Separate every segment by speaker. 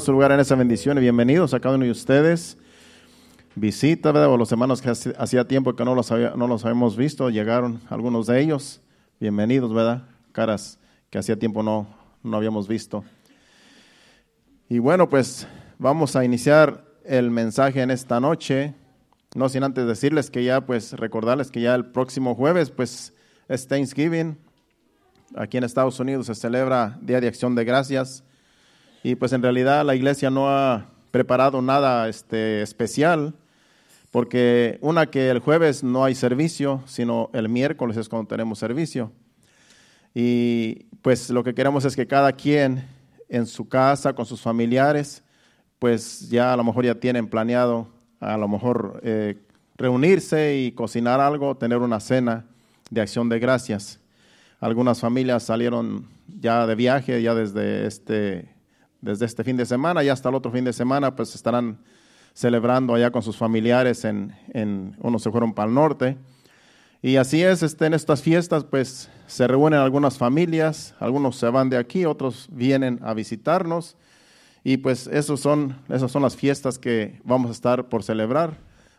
Speaker 1: su lugar en esa bendición y bienvenidos a cada uno de ustedes. Visita, ¿verdad? O los hermanos que hacía tiempo que no los, no los habíamos visto, llegaron algunos de ellos. Bienvenidos, ¿verdad? Caras que hacía tiempo no, no habíamos visto. Y bueno, pues vamos a iniciar el mensaje en esta noche. No sin antes decirles que ya, pues recordarles que ya el próximo jueves, pues es Thanksgiving. Aquí en Estados Unidos se celebra Día de Acción de Gracias y pues en realidad la iglesia no ha preparado nada este, especial, porque una que el jueves no hay servicio, sino el miércoles es cuando tenemos servicio. Y pues lo que queremos es que cada quien en su casa, con sus familiares, pues ya a lo mejor ya tienen planeado a lo mejor eh, reunirse y cocinar algo, tener una cena de acción de gracias. Algunas familias salieron ya de viaje, ya desde este desde este fin de semana y hasta el otro fin de semana, pues estarán celebrando allá con sus familiares, en, en unos se fueron para el norte. Y así es, este, en estas fiestas, pues se reúnen algunas familias, algunos se van de aquí, otros vienen a visitarnos. Y pues esos son, esas son las fiestas que vamos a estar por celebrar,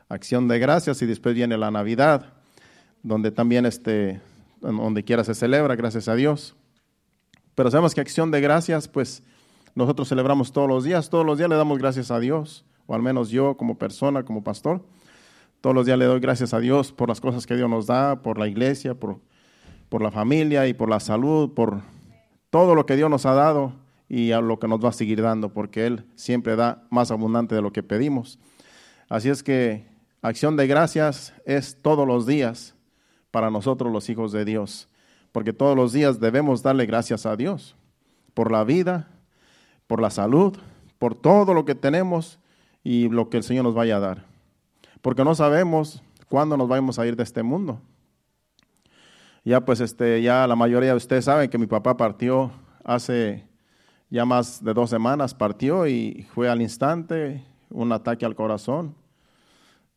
Speaker 1: acción de gracias, y después viene la Navidad, donde también este, donde quiera se celebra, gracias a Dios. Pero sabemos que acción de gracias, pues nosotros celebramos todos los días, todos los días le damos gracias a Dios, o al menos yo como persona, como pastor, todos los días le doy gracias a Dios por las cosas que Dios nos da, por la iglesia, por, por la familia y por la salud, por todo lo que Dios nos ha dado y a lo que nos va a seguir dando, porque Él siempre da más abundante de lo que pedimos. Así es que acción de gracias es todos los días para nosotros los hijos de Dios, porque todos los días debemos darle gracias a Dios por la vida, por la salud, por todo lo que tenemos y lo que el Señor nos vaya a dar. Porque no sabemos cuándo nos vamos a ir de este mundo. Ya pues este, ya la mayoría de ustedes saben que mi papá partió hace ya más de dos semanas, partió y fue al instante un ataque al corazón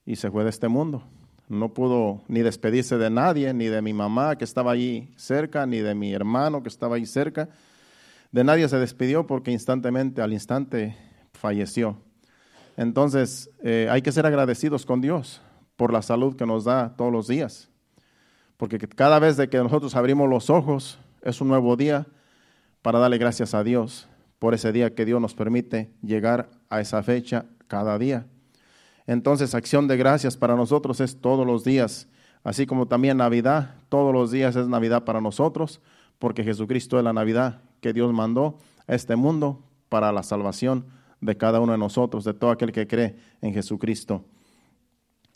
Speaker 1: y se fue de este mundo. No pudo ni despedirse de nadie, ni de mi mamá que estaba allí cerca, ni de mi hermano que estaba ahí cerca de nadie se despidió porque instantemente, al instante, falleció. Entonces, eh, hay que ser agradecidos con Dios por la salud que nos da todos los días. Porque cada vez de que nosotros abrimos los ojos, es un nuevo día para darle gracias a Dios por ese día que Dios nos permite llegar a esa fecha cada día. Entonces, acción de gracias para nosotros es todos los días, así como también Navidad, todos los días es Navidad para nosotros, porque Jesucristo es la Navidad que Dios mandó a este mundo para la salvación de cada uno de nosotros, de todo aquel que cree en Jesucristo.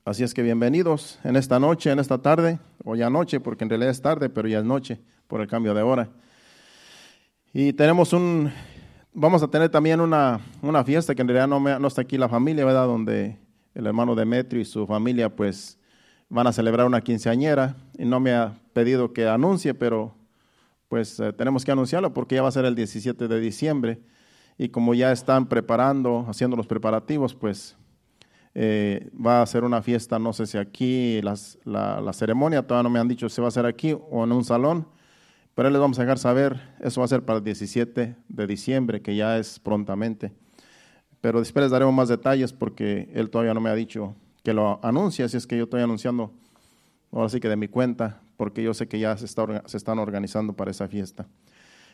Speaker 1: Así es que bienvenidos en esta noche, en esta tarde, o ya noche, porque en realidad es tarde, pero ya es noche por el cambio de hora. Y tenemos un, vamos a tener también una, una fiesta que en realidad no, no está aquí la familia, ¿verdad? Donde el hermano Demetrio y su familia pues van a celebrar una quinceañera y no me ha pedido que anuncie, pero pues eh, tenemos que anunciarlo porque ya va a ser el 17 de diciembre y como ya están preparando, haciendo los preparativos, pues eh, va a ser una fiesta, no sé si aquí, la, ceremonia, todavía no me han dicho si va a ser aquí o en un salón, pero les vamos a dejar saber, eso va a ser para el 17 de diciembre, que ya es prontamente. Pero después les daremos más detalles porque él todavía no me ha dicho que lo anuncie, así es que yo estoy anunciando, ahora sí que de mi cuenta, porque yo sé que ya se, se están organizando para esa fiesta.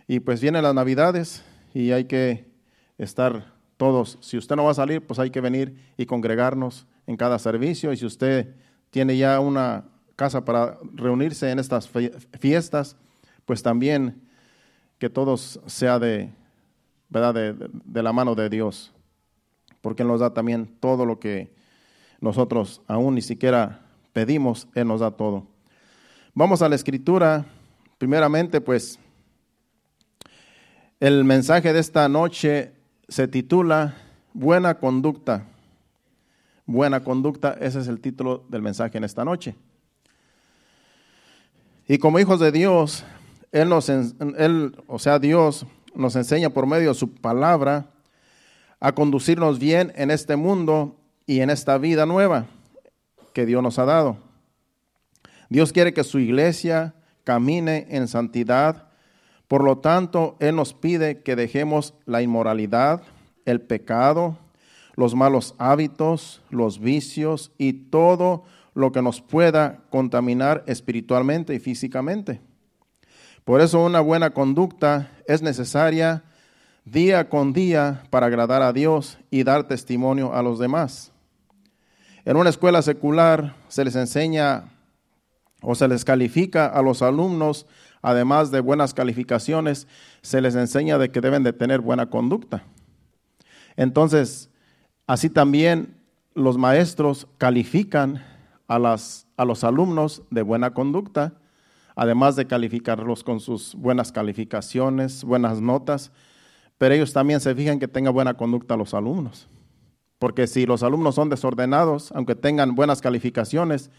Speaker 1: Y pues vienen las navidades y hay que estar todos. Si usted no va a salir, pues hay que venir y congregarnos en cada servicio. Y si usted tiene ya una casa para reunirse en estas fiestas, pues también que todos sea de, ¿verdad? De, de, la mano de Dios, porque Él nos da también todo lo que nosotros aún ni siquiera pedimos, Él nos da todo. Vamos a la escritura. Primeramente, pues, el mensaje de esta noche se titula Buena conducta. Buena conducta, ese es el título del mensaje en esta noche. Y como hijos de Dios, Él nos, él, o sea, Dios nos enseña por medio de su palabra a conducirnos bien en este mundo y en esta vida nueva que Dios nos ha dado. Dios quiere que su iglesia camine en santidad. Por lo tanto, Él nos pide que dejemos la inmoralidad, el pecado, los malos hábitos, los vicios y todo lo que nos pueda contaminar espiritualmente y físicamente. Por eso una buena conducta es necesaria día con día para agradar a Dios y dar testimonio a los demás. En una escuela secular se les enseña o se les califica a los alumnos, además de buenas calificaciones, se les enseña de que deben de tener buena conducta. Entonces, así también los maestros califican a, a los alumnos de buena conducta, además de calificarlos con sus buenas calificaciones, buenas notas, pero ellos también se fijan que tenga buena conducta los alumnos. Porque si los alumnos son desordenados, aunque tengan buenas calificaciones,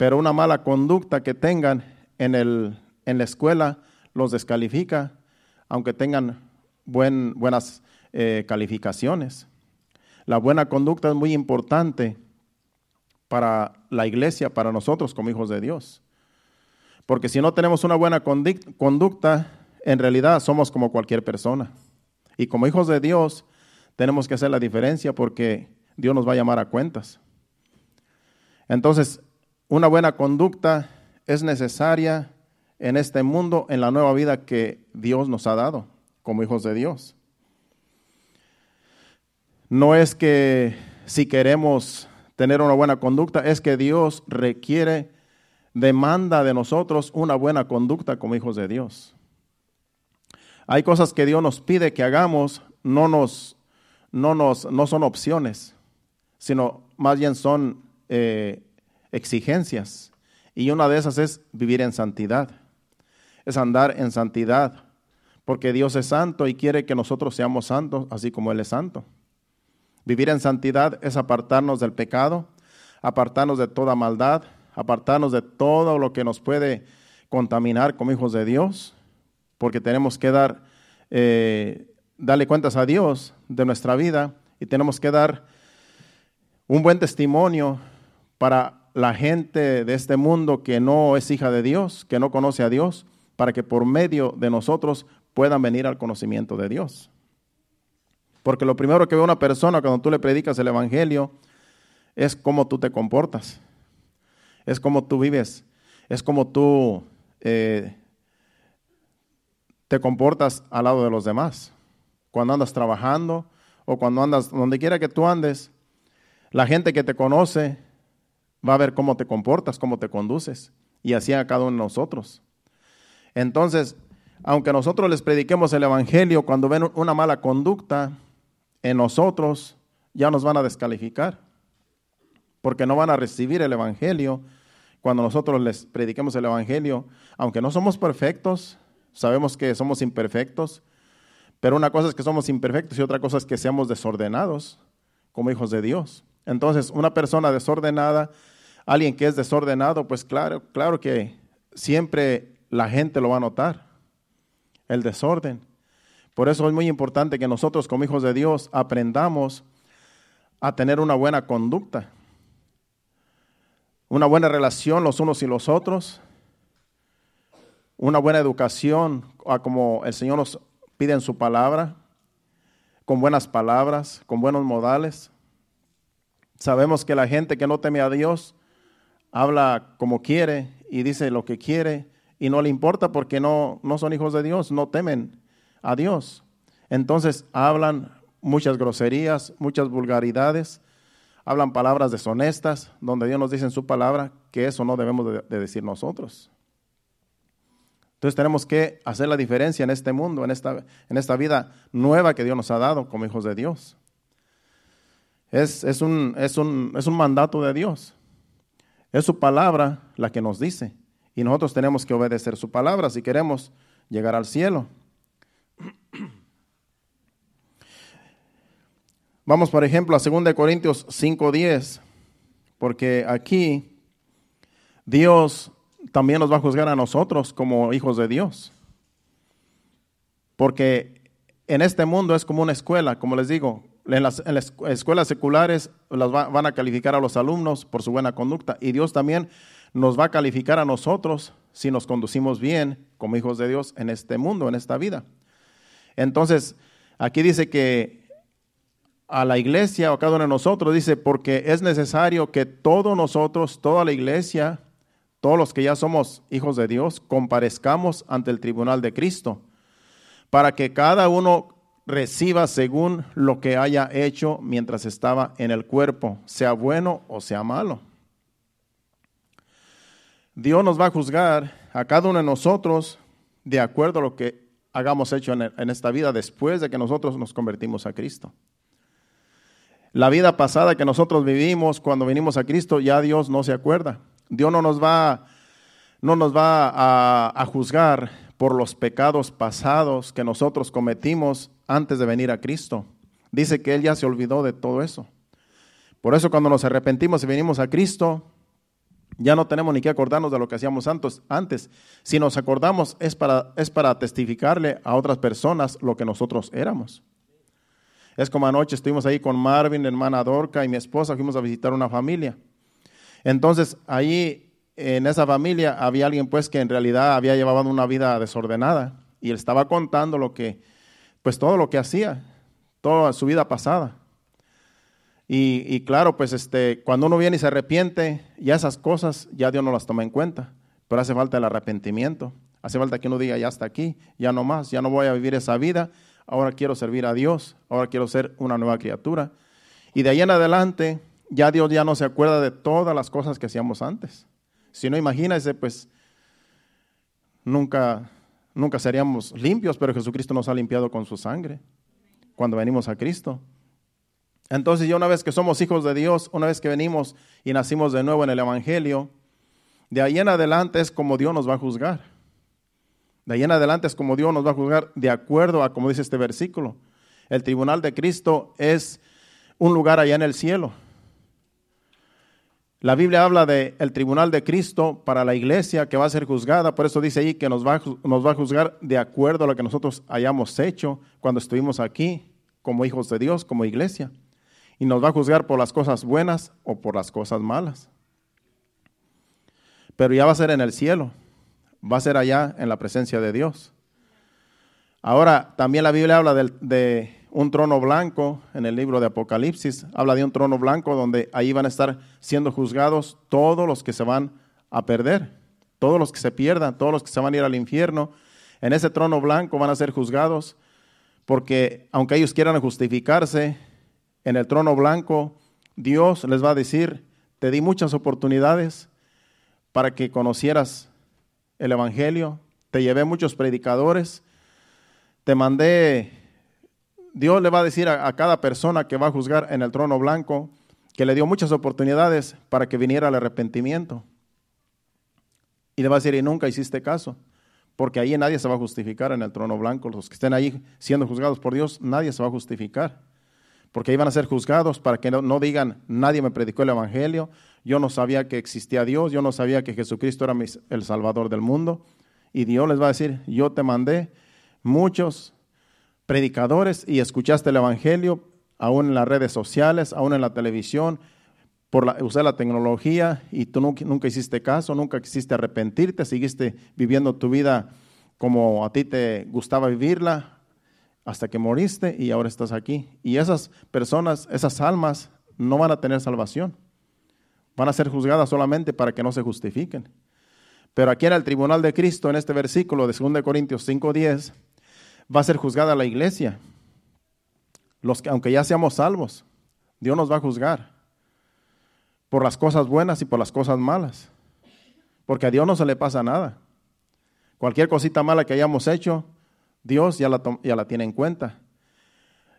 Speaker 1: pero una mala conducta que tengan en, el, en la escuela los descalifica, aunque tengan buen, buenas eh, calificaciones. La buena conducta es muy importante para la iglesia, para nosotros como hijos de Dios. Porque si no tenemos una buena conducta, en realidad somos como cualquier persona. Y como hijos de Dios, tenemos que hacer la diferencia porque Dios nos va a llamar a cuentas. Entonces, una buena conducta es necesaria en este mundo, en la nueva vida que Dios nos ha dado como hijos de Dios. No es que si queremos tener una buena conducta, es que Dios requiere, demanda de nosotros una buena conducta como hijos de Dios. Hay cosas que Dios nos pide que hagamos, no, nos, no, nos, no son opciones, sino más bien son eh, exigencias. Y una de esas es vivir en santidad, es andar en santidad, porque Dios es santo y quiere que nosotros seamos santos, así como Él es santo. Vivir en santidad es apartarnos del pecado, apartarnos de toda maldad, apartarnos de todo lo que nos puede contaminar como hijos de Dios porque tenemos que dar, eh, darle cuentas a Dios de nuestra vida y tenemos que dar un buen testimonio para la gente de este mundo que no es hija de Dios, que no conoce a Dios, para que por medio de nosotros puedan venir al conocimiento de Dios. Porque lo primero que ve una persona cuando tú le predicas el Evangelio es cómo tú te comportas, es cómo tú vives, es cómo tú eh, te comportas al lado de los demás. Cuando andas trabajando o cuando andas donde quiera que tú andes, la gente que te conoce va a ver cómo te comportas, cómo te conduces. Y así a cada uno de nosotros. Entonces, aunque nosotros les prediquemos el Evangelio, cuando ven una mala conducta en nosotros, ya nos van a descalificar. Porque no van a recibir el Evangelio cuando nosotros les prediquemos el Evangelio. Aunque no somos perfectos, Sabemos que somos imperfectos, pero una cosa es que somos imperfectos y otra cosa es que seamos desordenados como hijos de Dios. Entonces, una persona desordenada, alguien que es desordenado, pues claro, claro que siempre la gente lo va a notar, el desorden. Por eso es muy importante que nosotros como hijos de Dios aprendamos a tener una buena conducta, una buena relación los unos y los otros, una buena educación, como el Señor nos pide en su palabra, con buenas palabras, con buenos modales. Sabemos que la gente que no teme a Dios habla como quiere y dice lo que quiere y no le importa porque no, no son hijos de Dios, no temen a Dios. Entonces hablan muchas groserías, muchas vulgaridades, hablan palabras deshonestas, donde Dios nos dice en su palabra que eso no debemos de decir nosotros. Entonces tenemos que hacer la diferencia en este mundo, en esta, en esta vida nueva que Dios nos ha dado como hijos de Dios. Es, es, un, es, un, es un mandato de Dios. Es su palabra la que nos dice. Y nosotros tenemos que obedecer su palabra si queremos llegar al cielo. Vamos, por ejemplo, a 2 Corintios 5:10, porque aquí Dios también nos va a juzgar a nosotros como hijos de Dios. Porque en este mundo es como una escuela, como les digo, en las, escuelas seculares las van a calificar a los alumnos por su buena conducta y Dios también nos va a calificar a nosotros si nos conducimos bien como hijos de Dios en este mundo, en esta vida. Entonces, aquí dice que a la iglesia o a cada uno de nosotros, dice, porque es necesario que todos nosotros, toda la iglesia, todos los que ya somos hijos de Dios, comparezcamos ante el tribunal de Cristo, para que cada uno reciba según lo que haya hecho mientras estaba en el cuerpo, sea bueno o sea malo. Dios nos va a juzgar a cada uno de nosotros de acuerdo a lo que hagamos hecho en, esta vida después de que nosotros nos convertimos a Cristo. La vida pasada que nosotros vivimos cuando vinimos a Cristo, ya Dios no se acuerda. Dios no nos va, no nos va a, a juzgar por los pecados pasados que nosotros cometimos antes de venir a Cristo. Dice que Él ya se olvidó de todo eso. Por eso cuando nos arrepentimos y venimos a Cristo, ya no tenemos ni que acordarnos de lo que hacíamos antes. Si nos acordamos es para, es para testificarle a otras personas lo que nosotros éramos. Es como anoche estuvimos ahí con Marvin, hermana Dorca y mi esposa, fuimos a visitar una familia. Entonces, ahí en esa familia había alguien pues que en realidad había llevado una vida desordenada y él estaba contando lo que, pues todo lo que hacía, toda su vida pasada. Y, claro, pues este, cuando uno viene y se arrepiente, ya esas cosas, ya Dios no las toma en cuenta. Pero hace falta el arrepentimiento. Hace falta que uno diga, ya está aquí, ya no más, ya no voy a vivir esa vida, ahora quiero servir a Dios, ahora quiero ser una nueva criatura. Y de ahí en adelante, ya Dios ya no se acuerda de todas las cosas que hacíamos antes. Si no, imagínese, pues nunca, nunca seríamos limpios, pero Jesucristo nos ha limpiado con su sangre cuando venimos a Cristo. Entonces ya una vez que somos hijos de Dios, una vez que venimos y nacimos de nuevo en el Evangelio, de ahí en adelante es como Dios nos va a juzgar. De ahí en adelante es como Dios nos va a juzgar de acuerdo a como dice este versículo. El tribunal de Cristo es un lugar allá en el cielo. La Biblia habla del el tribunal de Cristo para la iglesia que va a ser juzgada, por eso dice ahí que nos va, nos va a juzgar de acuerdo a lo que nosotros hayamos hecho cuando estuvimos aquí como hijos de Dios, como iglesia y nos va a juzgar por las cosas buenas o por las cosas malas. Pero ya va a ser en el cielo, va a ser allá en la presencia de Dios. Ahora, también la Biblia habla de, un trono blanco en el libro de Apocalipsis, habla de un trono blanco donde ahí van a estar siendo juzgados todos los que se van a perder, todos los que se pierdan, todos los que se van a ir al infierno. En ese trono blanco van a ser juzgados porque aunque ellos quieran justificarse, en el trono blanco, Dios les va a decir, te di muchas oportunidades para que conocieras el Evangelio, te llevé muchos predicadores, te mandé, Dios le va a decir a, cada persona que va a juzgar en el trono blanco, que le dio muchas oportunidades para que viniera al arrepentimiento. Y le va a decir, y nunca hiciste caso, porque ahí nadie se va a justificar en el trono blanco. Los que estén ahí siendo juzgados por Dios, nadie se va a justificar porque iban a ser juzgados para que no, digan, nadie me predicó el Evangelio, yo no sabía que existía Dios, yo no sabía que Jesucristo era el Salvador del mundo. Y Dios les va a decir, yo te mandé muchos predicadores y escuchaste el Evangelio, aún en las redes sociales, aún en la televisión, por la, usé la tecnología y tú nunca, nunca hiciste caso, nunca quisiste arrepentirte, seguiste viviendo tu vida como a ti te gustaba vivirla, hasta que moriste y ahora estás aquí. Y esas personas, esas almas, no van a tener salvación. Van a ser juzgadas solamente para que no se justifiquen. Pero aquí en el tribunal de Cristo, en este versículo de 2 Corintios 5:10, va a ser juzgada la iglesia. Los que, aunque ya seamos salvos, Dios nos va a juzgar por las cosas buenas y por las cosas malas. Porque a Dios no se le pasa nada. Cualquier cosita mala que hayamos hecho, Dios ya la, ya la tiene en cuenta.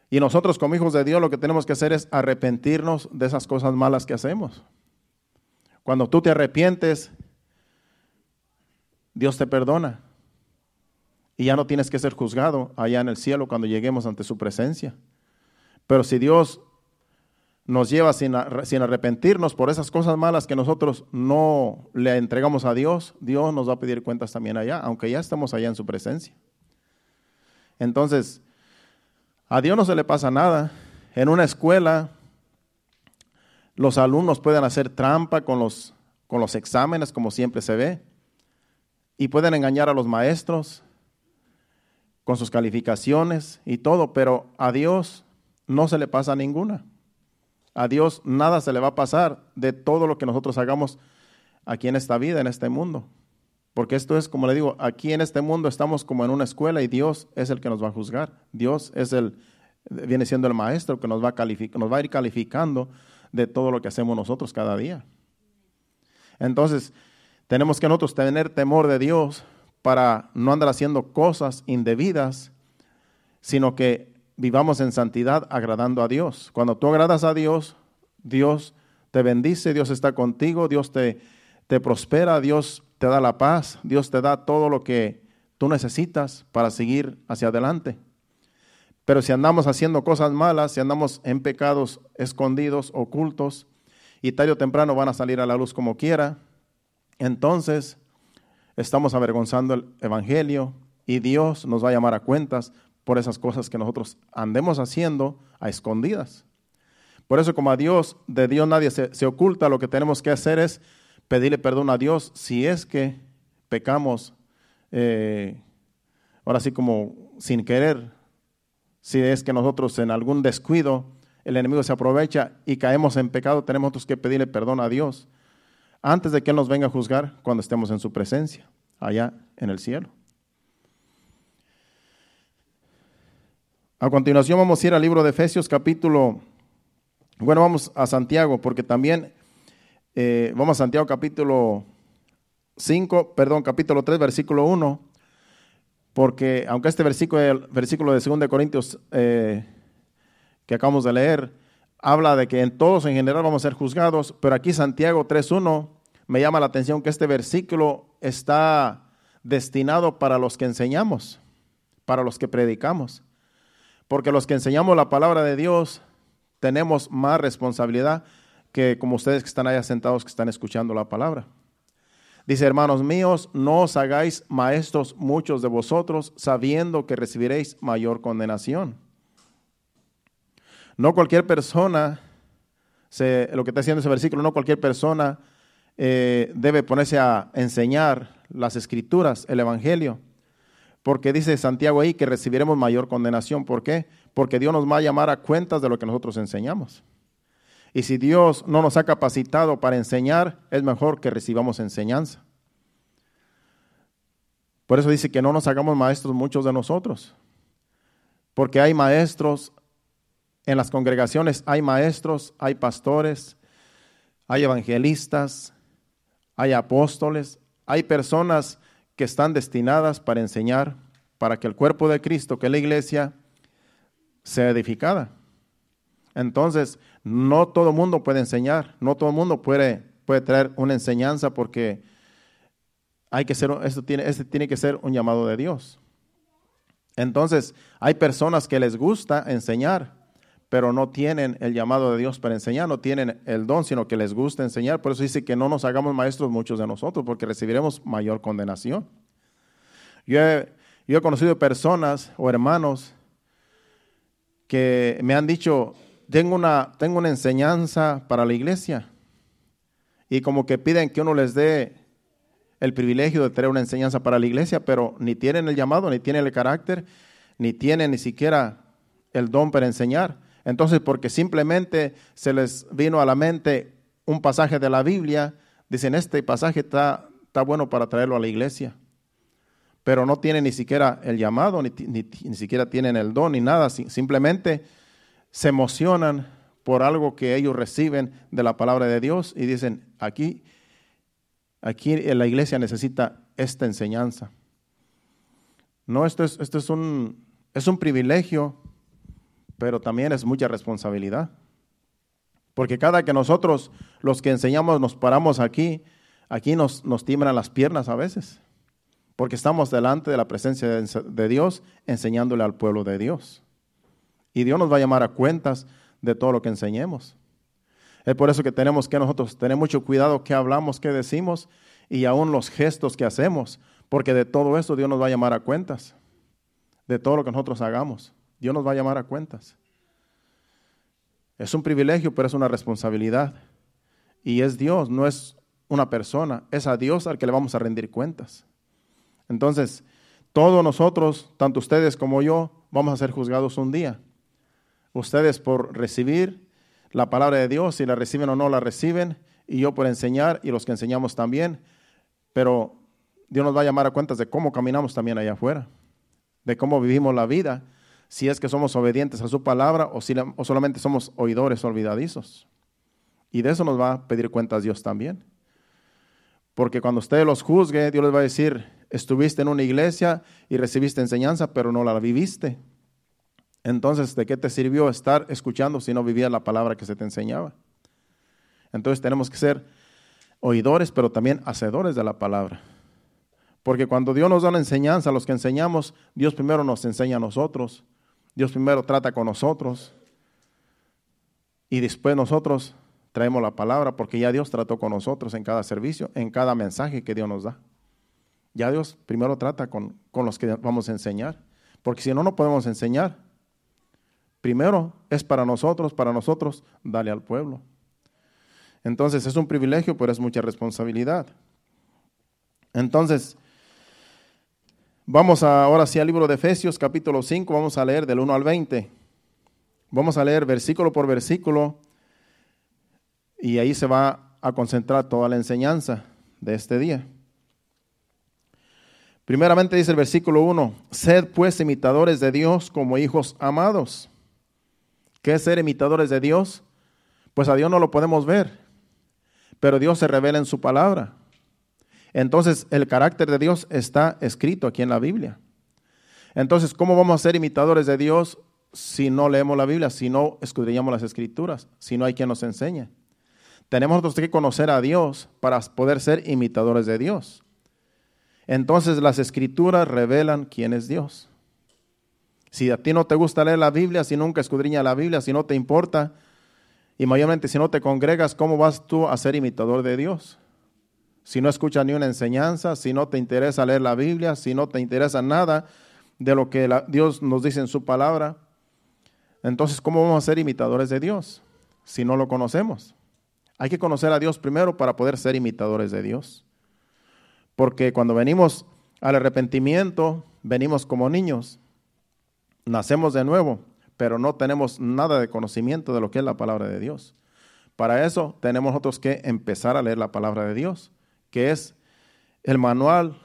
Speaker 1: Y nosotros como hijos de Dios lo que tenemos que hacer es arrepentirnos de esas cosas malas que hacemos. Cuando tú te arrepientes, Dios te perdona. Y ya no tienes que ser juzgado allá en el cielo cuando lleguemos ante su presencia. Pero si Dios nos lleva sin, sin, arrepentirnos por esas cosas malas que nosotros no le entregamos a Dios, Dios nos va a pedir cuentas también allá, aunque ya estemos allá en su presencia. Entonces, a Dios no se le pasa nada. En una escuela, los alumnos pueden hacer trampa con los, con los exámenes, como siempre se ve, y pueden engañar a los maestros con sus calificaciones y todo, pero a Dios no se le pasa ninguna. A Dios nada se le va a pasar de todo lo que nosotros hagamos aquí en esta vida, en este mundo. Porque esto es, como le digo, aquí en este mundo estamos como en una escuela y Dios es el que nos va a juzgar. Dios es el, viene siendo el maestro que nos va a, nos va a ir calificando de todo lo que hacemos nosotros cada día. Entonces, tenemos que nosotros tener temor de Dios para no andar haciendo cosas indebidas, sino que vivamos en santidad agradando a Dios. Cuando tú agradas a Dios, Dios te bendice, Dios está contigo, Dios te, te prospera, Dios te da la paz, Dios te da todo lo que tú necesitas para seguir hacia adelante. Pero si andamos haciendo cosas malas, si andamos en pecados escondidos, ocultos, y tarde o temprano van a salir a la luz como quiera, entonces estamos avergonzando el Evangelio y Dios nos va a llamar a cuentas por esas cosas que nosotros andemos haciendo a escondidas. Por eso como a Dios, de Dios nadie se, oculta, lo que tenemos que hacer es pedirle perdón a Dios si es que pecamos, eh, ahora sí como sin querer, si es que nosotros en algún descuido el enemigo se aprovecha y caemos en pecado, tenemos que pedirle perdón a Dios antes de que Él nos venga a juzgar cuando estemos en su presencia, allá en el cielo. A continuación vamos a ir al libro de Efesios capítulo, bueno, vamos a Santiago, porque también eh, vamos a Santiago capítulo 5, perdón, capítulo 3, versículo 1, porque aunque este versículo, el versículo de 2 Corintios eh, que acabamos de leer, habla de que en todos en general vamos a ser juzgados, pero aquí Santiago 3.1 me llama la atención que este versículo está destinado para los que enseñamos, para los que predicamos, porque los que enseñamos la palabra de Dios tenemos más responsabilidad que como ustedes que están allá sentados que están escuchando la palabra. Dice, hermanos míos, no os hagáis maestros muchos de vosotros, sabiendo que recibiréis mayor condenación. No cualquier persona, lo que está diciendo ese versículo, no cualquier persona eh, debe ponerse a enseñar las escrituras, el Evangelio, porque dice Santiago ahí que recibiremos mayor condenación. ¿Por qué? Porque Dios nos va a llamar a cuentas de lo que nosotros enseñamos. Y si Dios no nos ha capacitado para enseñar, es mejor que recibamos enseñanza. Por eso dice que no nos hagamos maestros muchos de nosotros. Porque hay maestros en las congregaciones, hay maestros, hay pastores, hay evangelistas, hay apóstoles, hay personas que están destinadas para enseñar, para que el cuerpo de Cristo, que es la iglesia, sea edificada. Entonces, no todo mundo puede enseñar, no todo mundo puede, puede traer una enseñanza porque hay que ser, esto tiene, este tiene que ser un llamado de Dios. Entonces, hay personas que les gusta enseñar, pero no tienen el llamado de Dios para enseñar, no tienen el don, sino que les gusta enseñar. Por eso dice que no nos hagamos maestros muchos de nosotros, porque recibiremos mayor condenación. Yo he conocido personas o hermanos que me han dicho, tengo una, tengo una enseñanza para la iglesia. Y como que piden que uno les dé el privilegio de tener una enseñanza para la iglesia, pero ni tienen el llamado, ni tienen el carácter, ni tienen ni siquiera el don para enseñar. Entonces, porque simplemente se les vino a la mente un pasaje de la Biblia, dicen, este pasaje está, está bueno para traerlo a la iglesia. Pero no tienen ni siquiera el llamado, ni, ni, ni siquiera tienen el don, ni nada. Simplemente se emocionan por algo que ellos reciben de la palabra de Dios y dicen, aquí, aquí la iglesia necesita esta enseñanza. No, esto es, esto es, un, es un privilegio, pero también es mucha responsabilidad. Porque cada que nosotros, los que enseñamos, nos paramos aquí, aquí nos, nos tiemblan las piernas a veces. Porque estamos delante de la presencia de Dios enseñándole al pueblo de Dios. Y Dios nos va a llamar a cuentas de todo lo que enseñemos. Es por eso que tenemos que nosotros tener mucho cuidado qué hablamos, qué decimos y aún los gestos que hacemos, porque de todo esto Dios nos va a llamar a cuentas. De todo lo que nosotros hagamos, Dios nos va a llamar a cuentas. Es un privilegio, pero es una responsabilidad. Y es Dios, no es una persona, es a Dios al que le vamos a rendir cuentas. Entonces, todos nosotros, tanto ustedes como yo, vamos a ser juzgados un día. Ustedes por recibir la palabra de Dios, si la reciben o no la reciben, y yo por enseñar y los que enseñamos también, pero Dios nos va a llamar a cuentas de cómo caminamos también allá afuera, de cómo vivimos la vida, si es que somos obedientes a su palabra o, si, o solamente somos oidores olvidadizos. Y de eso nos va a pedir cuentas Dios también. Porque cuando usted los juzgue, Dios les va a decir, estuviste en una iglesia y recibiste enseñanza, pero no la viviste. Entonces, ¿de qué te sirvió estar escuchando si no vivías la palabra que se te enseñaba? Entonces tenemos que ser oidores, pero también hacedores de la palabra. Porque cuando Dios nos da una enseñanza, los que enseñamos, Dios primero nos enseña a nosotros. Dios primero trata con nosotros. Y después nosotros traemos la palabra, porque ya Dios trató con nosotros en cada servicio, en cada mensaje que Dios nos da. Ya Dios primero trata con, con los que vamos a enseñar. Porque si no, no podemos enseñar. Primero es para nosotros, para nosotros, dale al pueblo. Entonces es un privilegio, pero es mucha responsabilidad. Entonces, vamos ahora sí al libro de Efesios, capítulo 5, vamos a leer del 1 al 20. Vamos a leer versículo por versículo y ahí se va a concentrar toda la enseñanza de este día. Primeramente dice el versículo 1, sed pues imitadores de Dios como hijos amados. ¿Qué es ser imitadores de Dios? Pues a Dios no lo podemos ver, pero Dios se revela en su palabra. Entonces el carácter de Dios está escrito aquí en la Biblia. Entonces, ¿cómo vamos a ser imitadores de Dios si no leemos la Biblia, si no escudriñamos las escrituras, si no hay quien nos enseñe? Tenemos que conocer a Dios para poder ser imitadores de Dios. Entonces las escrituras revelan quién es Dios. Si a ti no te gusta leer la Biblia, si nunca escudriña la Biblia, si no te importa, y mayormente si no te congregas, ¿cómo vas tú a ser imitador de Dios? Si no escuchas ni una enseñanza, si no te interesa leer la Biblia, si no te interesa nada de lo que Dios nos dice en su palabra, entonces ¿cómo vamos a ser imitadores de Dios si no lo conocemos? Hay que conocer a Dios primero para poder ser imitadores de Dios. Porque cuando venimos al arrepentimiento, venimos como niños nacemos de nuevo, pero no tenemos nada de conocimiento de lo que es la palabra de Dios. Para eso tenemos nosotros que empezar a leer la palabra de Dios, que es el manual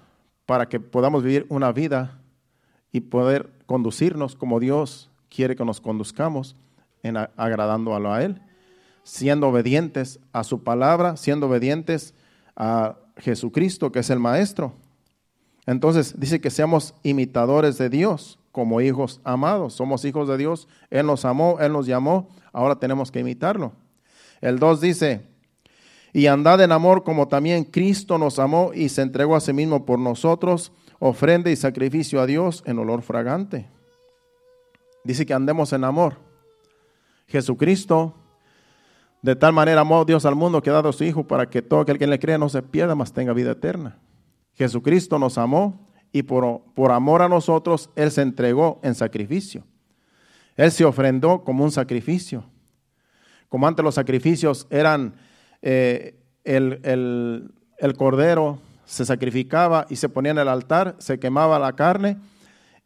Speaker 1: para que podamos vivir una vida y poder conducirnos como Dios quiere que nos conduzcamos, en agradando a Él, siendo obedientes a su palabra, siendo obedientes a Jesucristo, que es el Maestro. Entonces dice que seamos imitadores de Dios como hijos amados. Somos hijos de Dios, Él nos amó, Él nos llamó, ahora tenemos que imitarlo. El 2 dice, y andad en amor como también Cristo nos amó y se entregó a sí mismo por nosotros, ofrenda y sacrificio a Dios en olor fragante. Dice que andemos en amor. Jesucristo, de tal manera amó Dios al mundo que ha dado a su Hijo para que todo aquel que le cree no se pierda, mas tenga vida eterna. Jesucristo nos amó y por, por amor a nosotros, Él se entregó en sacrificio. Él se ofrendó como un sacrificio. Como antes los sacrificios eran eh, el, el, el, cordero, se sacrificaba y se ponía en el altar, se quemaba la carne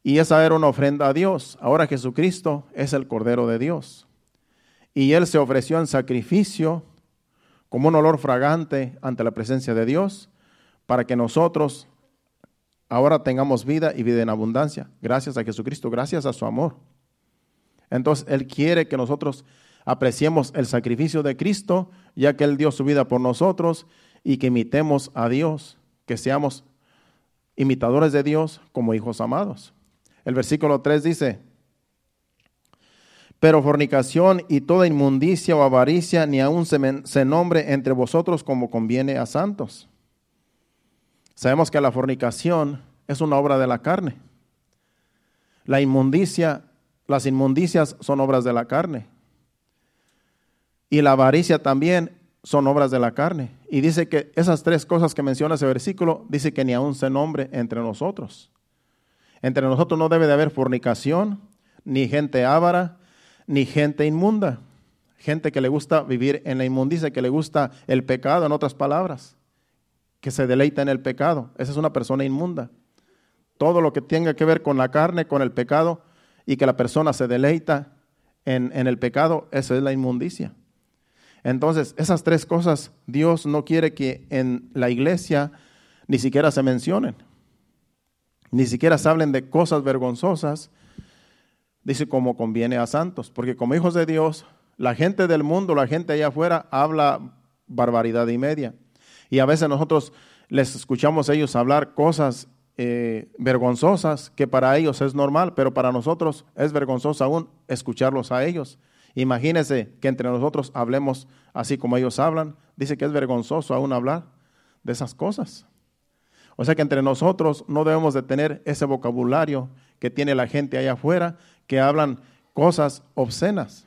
Speaker 1: y esa era una ofrenda a Dios. Ahora Jesucristo es el cordero de Dios. Y Él se ofreció en sacrificio como un olor fragante ante la presencia de Dios para que nosotros ahora tengamos vida y vida en abundancia, gracias a Jesucristo, gracias a su amor. Entonces, Él quiere que nosotros apreciemos el sacrificio de Cristo, ya que Él dio su vida por nosotros, y que imitemos a Dios, que seamos imitadores de Dios como hijos amados. El versículo 3 dice, pero fornicación y toda inmundicia o avaricia ni aun se, se nombre entre vosotros como conviene a santos Sabemos que la fornicación es una obra de la carne. La inmundicia, las inmundicias son obras de la carne. Y la avaricia también son obras de la carne. Y dice que esas tres cosas que menciona ese versículo, dice que ni aún se nombre entre nosotros. Entre nosotros no debe de haber fornicación, ni gente ávara, ni gente inmunda. Gente que le gusta vivir en la inmundicia, que le gusta el pecado, en otras palabras que se deleita en el pecado. Esa es una persona inmunda. Todo lo que tenga que ver con la carne, con el pecado, y que la persona se deleita en, en el pecado, eso es la inmundicia. Entonces, esas tres cosas Dios no quiere que en la iglesia ni siquiera se mencionen, ni siquiera se hablen de cosas vergonzosas, dice como conviene a santos, porque como hijos de Dios, la gente del mundo, la gente allá afuera habla barbaridad y media. Y a veces nosotros les escuchamos a ellos hablar cosas eh, vergonzosas que para ellos es normal, pero para nosotros es vergonzoso aún escucharlos a ellos. Imagínense que entre nosotros hablemos así como ellos hablan. Dice que es vergonzoso aún hablar de esas cosas. O sea que entre nosotros no debemos de tener ese vocabulario que tiene la gente allá afuera, que hablan cosas obscenas.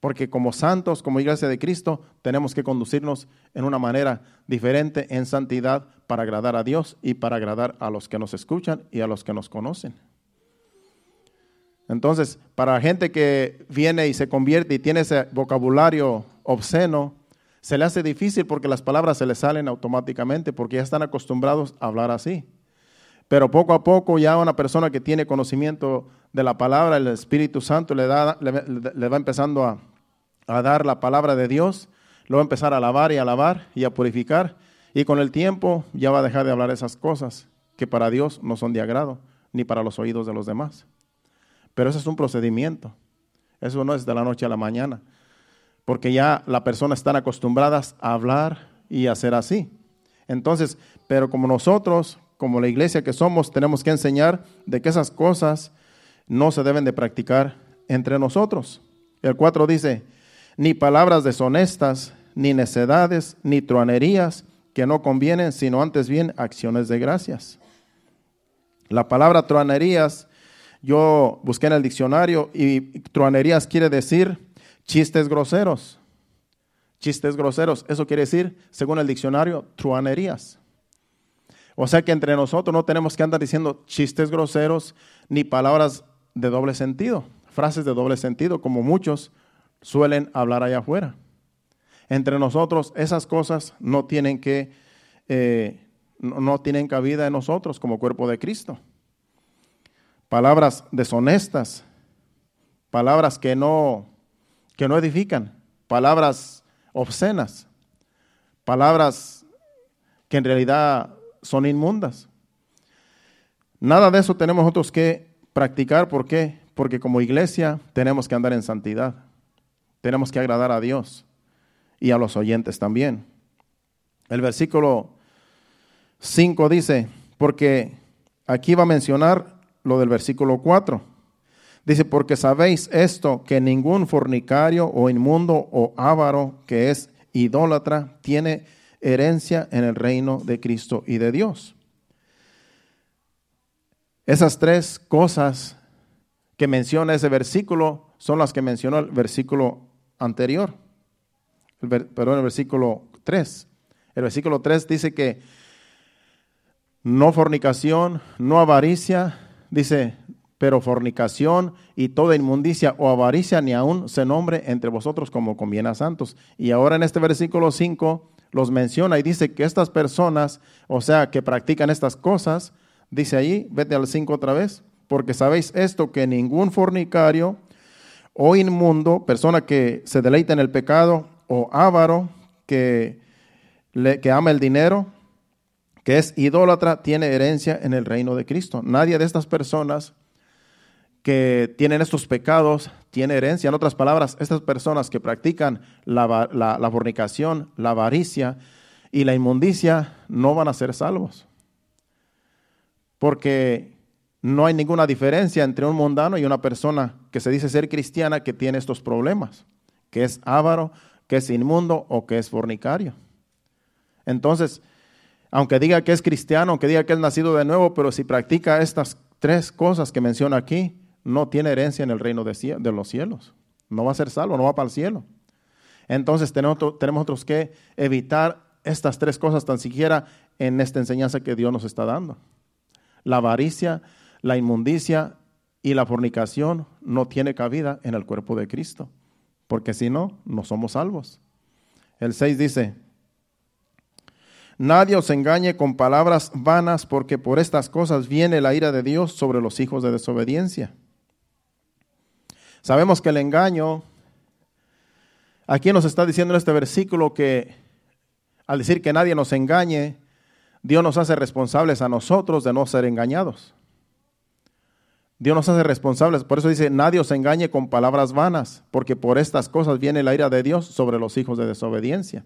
Speaker 1: Porque como santos, como iglesia de Cristo, tenemos que conducirnos en una manera diferente, en santidad, para agradar a Dios y para agradar a los que nos escuchan y a los que nos conocen. Entonces, para gente que viene y se convierte y tiene ese vocabulario obsceno, se le hace difícil porque las palabras se le salen automáticamente porque ya están acostumbrados a hablar así. Pero poco a poco ya una persona que tiene conocimiento de la palabra, el Espíritu Santo le, da, le va empezando a, a dar la palabra de Dios, lo va a empezar a alabar y a alabar y a purificar. Y con el tiempo ya va a dejar de hablar esas cosas que para Dios no son de agrado, ni para los oídos de los demás. Pero eso es un procedimiento. Eso no es de la noche a la mañana. Porque ya la persona están acostumbradas a hablar y a hacer así. Entonces, pero como nosotros, como la iglesia que somos, tenemos que enseñar de que esas cosas no se deben de practicar entre nosotros. El 4 dice, ni palabras deshonestas, ni necedades, ni truanerías que no convienen, sino antes bien acciones de gracias. La palabra truanerías, yo busqué en el diccionario y truanerías quiere decir chistes groseros. Chistes groseros, eso quiere decir, según el diccionario, truanerías. O sea que entre nosotros no tenemos que andar diciendo chistes groseros ni palabras de doble sentido, frases de doble sentido, como muchos suelen hablar allá afuera. Entre nosotros esas cosas no tienen que, eh, no, tienen cabida en nosotros como cuerpo de Cristo. Palabras deshonestas, palabras que no, que no edifican, palabras obscenas, palabras que en realidad son inmundas. Nada de eso tenemos nosotros que practicar. ¿Por qué? Porque como iglesia tenemos que andar en santidad. Tenemos que agradar a Dios y a los oyentes también. El versículo 5 dice, porque aquí va a mencionar lo del versículo 4. Dice, porque sabéis esto, que ningún fornicario o inmundo o avaro que es idólatra tiene herencia en el reino de Cristo y de Dios. Esas tres cosas que menciona ese versículo son las que mencionó el versículo anterior, perdón, el versículo 3. El versículo 3 dice que no fornicación, no avaricia, dice, pero fornicación y toda inmundicia o avaricia ni aún se nombre entre vosotros como conviene a santos. Y ahora en este versículo 5 los menciona y dice que estas personas, o sea, que practican estas cosas, dice ahí, vete al 5 otra vez, porque sabéis esto, que ningún fornicario, o inmundo, persona que se deleita en el pecado, o avaro, que, le, que ama el dinero, que es idólatra, tiene herencia en el reino de Cristo. Nadie de estas personas que tienen estos pecados tiene herencia. En otras palabras, estas personas que practican la, fornicación, la avaricia y la inmundicia no van a ser salvos. Porque no hay ninguna diferencia entre un mundano y una persona que se dice ser cristiana que tiene estos problemas, que es avaro, que es inmundo o que es fornicario. Entonces, aunque diga que es cristiano, aunque diga que es nacido de nuevo, pero si practica estas tres cosas que menciona aquí, no tiene herencia en el reino de, los cielos. No va a ser salvo, no va para el cielo. Entonces tenemos, tenemos nosotros que evitar estas tres cosas tan siquiera en esta enseñanza que Dios nos está dando. La avaricia, la inmundicia y la fornicación no tiene cabida en el cuerpo de Cristo, porque si no, no somos salvos. El 6 dice, nadie os engañe con palabras vanas, porque por estas cosas viene la ira de Dios sobre los hijos de desobediencia. Sabemos que el engaño, aquí nos está diciendo en este versículo que al decir que nadie nos engañe, Dios nos hace responsables a nosotros de no ser engañados. Dios nos hace responsables, por eso dice, nadie os engañe con palabras vanas, porque por estas cosas viene la ira de Dios sobre los hijos de desobediencia.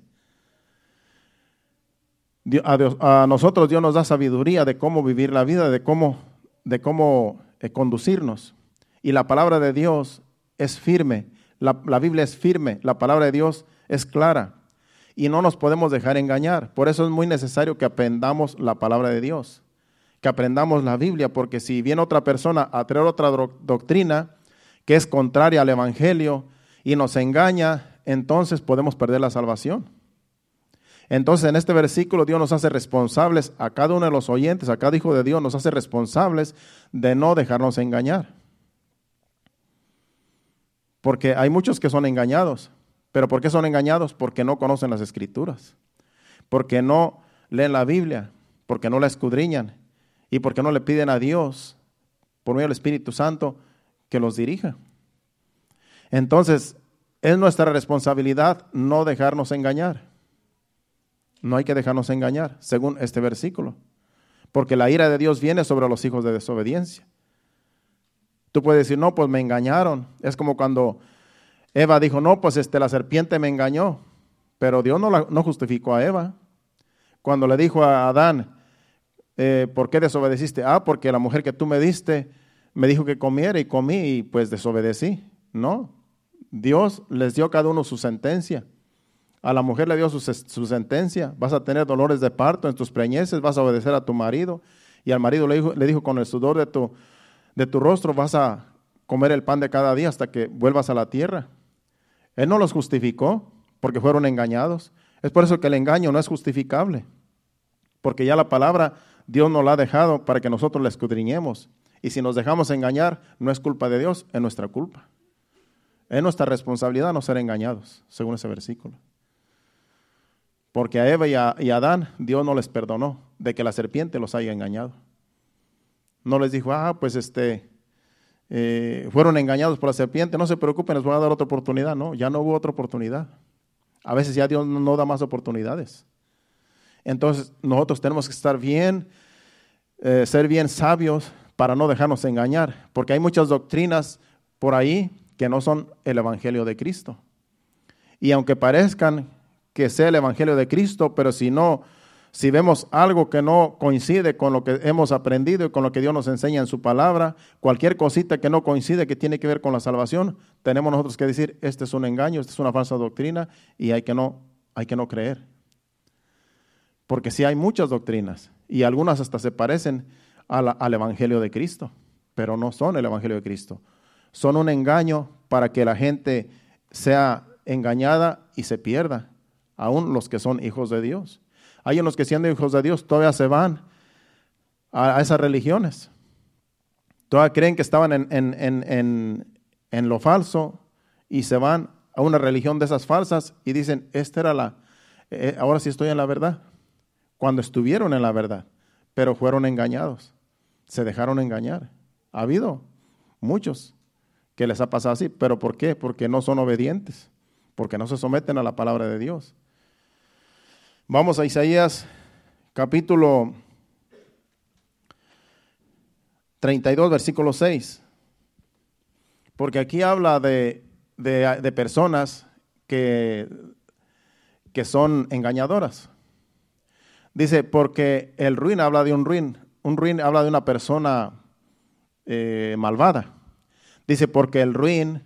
Speaker 1: A, nosotros Dios nos da sabiduría de cómo vivir la vida, de cómo, de cómo eh, conducirnos. Y la palabra de Dios es firme, la, la Biblia es firme, la palabra de Dios es clara y no nos podemos dejar engañar. Por eso es muy necesario que aprendamos la palabra de Dios, que aprendamos la Biblia, porque si viene otra persona a traer otra doctrina que es contraria al Evangelio y nos engaña, entonces podemos perder la salvación. Entonces en este versículo Dios nos hace responsables a cada uno de los oyentes, a cada hijo de Dios, nos hace responsables de no dejarnos engañar. Porque hay muchos que son engañados. ¿Pero por qué son engañados? Porque no conocen las escrituras, porque no leen la Biblia, porque no la escudriñan y porque no le piden a Dios, por medio del Espíritu Santo, que los dirija. Entonces, es nuestra responsabilidad no dejarnos engañar. No hay que dejarnos engañar, según este versículo. Porque la ira de Dios viene sobre los hijos de desobediencia. Tú puedes decir, no, pues me engañaron. Es como cuando Eva dijo, no, pues este, la serpiente me engañó, pero Dios no, no justificó a Eva. Cuando le dijo a Adán, eh, ¿por qué desobedeciste? Ah, porque la mujer que tú me diste me dijo que comiera y comí y pues desobedecí. No, Dios les dio a cada uno su sentencia. A la mujer le dio su, sentencia. Vas a tener dolores de parto en tus preñeces, vas a obedecer a tu marido. Y al marido le dijo, le dijo con el sudor de tu, de tu rostro vas a comer el pan de cada día hasta que vuelvas a la tierra. Él no los justificó porque fueron engañados. Es por eso que el engaño no es justificable. Porque ya la palabra Dios nos la ha dejado para que nosotros la escudriñemos. Y si nos dejamos engañar, no es culpa de Dios, es nuestra culpa. Es nuestra responsabilidad no ser engañados, según ese versículo. Porque a Eva y a, Adán Dios no les perdonó de que la serpiente los haya engañado. No les dijo, ah, pues este, eh, fueron engañados por la serpiente, no se preocupen, les voy a dar otra oportunidad. No, ya no hubo otra oportunidad. A veces ya Dios no da más oportunidades. Entonces nosotros tenemos que estar bien, eh, ser bien sabios para no dejarnos engañar, porque hay muchas doctrinas por ahí que no son el Evangelio de Cristo. Y aunque parezcan que sea el Evangelio de Cristo, pero si no si vemos algo que no coincide con lo que hemos aprendido y con lo que Dios nos enseña en su palabra, cualquier cosita que no coincide que tiene que ver con la salvación, tenemos nosotros que decir, este es un engaño, esta es una falsa doctrina y hay que no, hay que no creer. Porque sí hay muchas doctrinas y algunas hasta se parecen al Evangelio de Cristo, pero no son el Evangelio de Cristo. Son un engaño para que la gente sea engañada y se pierda, aún los que son hijos de Dios. Hay unos que siendo hijos de Dios todavía se van a, esas religiones. Todavía creen que estaban en, lo falso y se van a una religión de esas falsas y dicen, esta era la, eh, ahora sí estoy en la verdad. Cuando estuvieron en la verdad, pero fueron engañados, se dejaron engañar. Ha habido muchos que les ha pasado así, pero ¿por qué? Porque no son obedientes, porque no se someten a la palabra de Dios. Vamos a Isaías capítulo 32, versículo 6. Porque aquí habla de, personas que, que, son engañadoras. Dice, porque el ruin habla de un ruin, un ruin habla de una persona eh, malvada. Dice, porque el ruin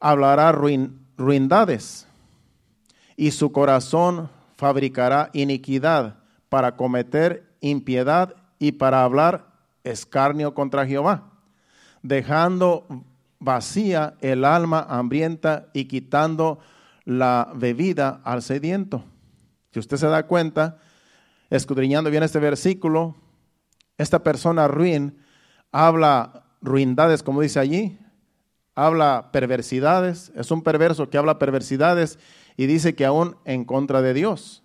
Speaker 1: hablará ruin, ruindades y su corazón fabricará iniquidad para cometer impiedad y para hablar escarnio contra Jehová, dejando vacía el alma hambrienta y quitando la bebida al sediento. Si usted se da cuenta, escudriñando bien este versículo, esta persona ruin habla ruindades, como dice allí, habla perversidades, es un perverso que habla perversidades y dice que aún en contra de Dios.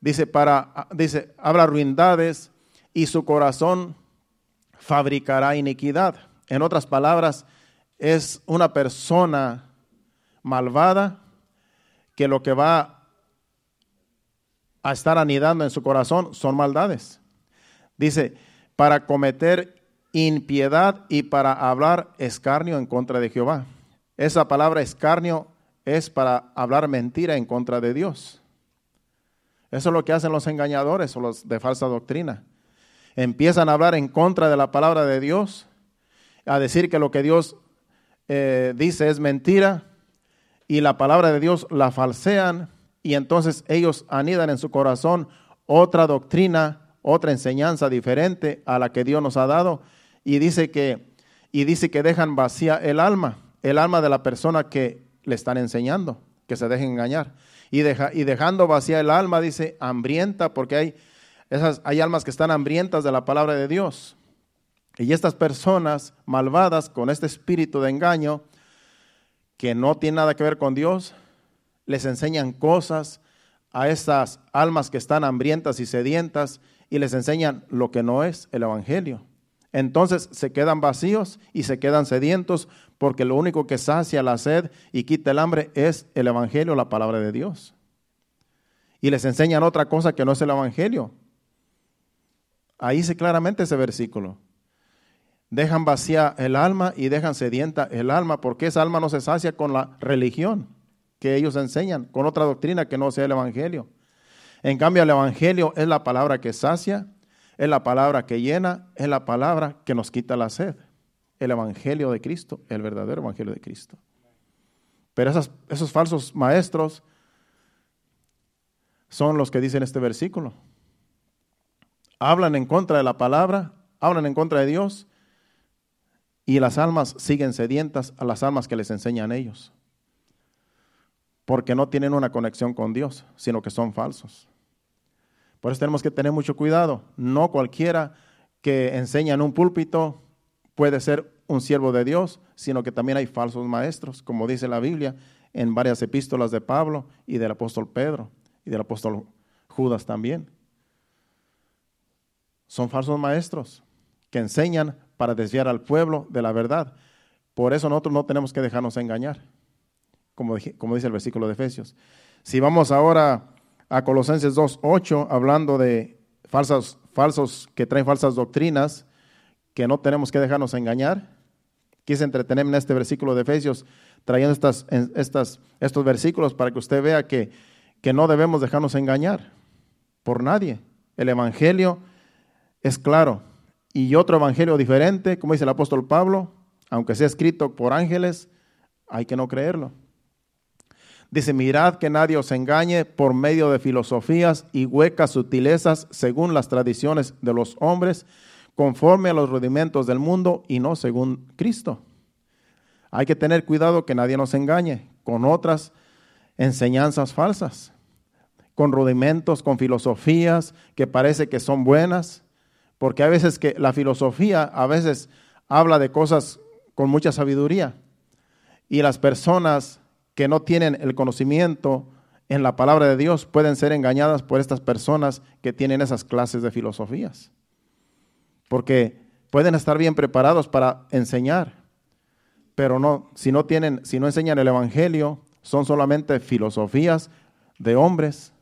Speaker 1: Dice, para, dice, habla ruindades y su corazón fabricará iniquidad. En otras palabras, es una persona malvada que lo que va a estar anidando en su corazón son maldades. Dice, para cometer impiedad y para hablar escarnio en contra de Jehová. Esa palabra escarnio es para hablar mentira en contra de Dios. Eso es lo que hacen los engañadores o los de falsa doctrina. Empiezan a hablar en contra de la palabra de Dios, a decir que lo que Dios eh, dice es mentira y la palabra de Dios la falsean y entonces ellos anidan en su corazón otra doctrina, otra enseñanza diferente a la que Dios nos ha dado y dice que y dice que dejan vacía el alma, el alma de la persona que le están enseñando, que se dejen engañar. Y, deja, y dejando vacía el alma, dice, hambrienta, porque hay, esas, hay almas que están hambrientas de la palabra de Dios. Y estas personas malvadas con este espíritu de engaño, que no tiene nada que ver con Dios, les enseñan cosas a esas almas que están hambrientas y sedientas y les enseñan lo que no es el Evangelio. Entonces se quedan vacíos y se quedan sedientos porque lo único que sacia la sed y quita el hambre es el Evangelio, la palabra de Dios. Y les enseñan otra cosa que no es el Evangelio. Ahí dice claramente ese versículo. Dejan vacía el alma y dejan sedienta el alma, porque esa alma no se sacia con la religión que ellos enseñan, con otra doctrina que no sea el Evangelio. En cambio, el Evangelio es la palabra que sacia, es la palabra que llena, es la palabra que nos quita la sed el Evangelio de Cristo, el verdadero Evangelio de Cristo. Pero esos falsos maestros son los que dicen este versículo. Hablan en contra de la palabra, hablan en contra de Dios y las almas siguen sedientas a las almas que les enseñan ellos. Porque no tienen una conexión con Dios, sino que son falsos. Por eso tenemos que tener mucho cuidado. No cualquiera que enseña en un púlpito puede ser un siervo de Dios, sino que también hay falsos maestros, como dice la Biblia en varias epístolas de Pablo y del apóstol Pedro y del apóstol Judas también. Son falsos maestros que enseñan para desviar al pueblo de la verdad. Por eso nosotros no tenemos que dejarnos engañar, como, como dice el versículo de Efesios. Si vamos ahora a Colosenses 2.8, hablando de falsos, falsos que traen falsas doctrinas, que no tenemos que dejarnos engañar. Quise entretenerme en este versículo de Efesios, trayendo estas, estos versículos para que usted vea que, que no debemos dejarnos engañar por nadie. El Evangelio es claro. Y otro Evangelio diferente, como dice el apóstol Pablo, aunque sea escrito por ángeles, hay que no creerlo. Dice, mirad que nadie os engañe por medio de filosofías y huecas sutilezas según las tradiciones de los hombres, conforme a los rudimentos del mundo y no según Cristo. Hay que tener cuidado que nadie nos engañe con otras enseñanzas falsas, con rudimentos, con filosofías que parece que son buenas, porque a veces que la filosofía a veces habla de cosas con mucha sabiduría y las personas que no tienen el conocimiento en la palabra de Dios pueden ser engañadas por estas personas que tienen esas clases de filosofías porque pueden estar bien preparados para enseñar, pero no, si no tienen, si no enseñan el evangelio, son solamente filosofías de hombres,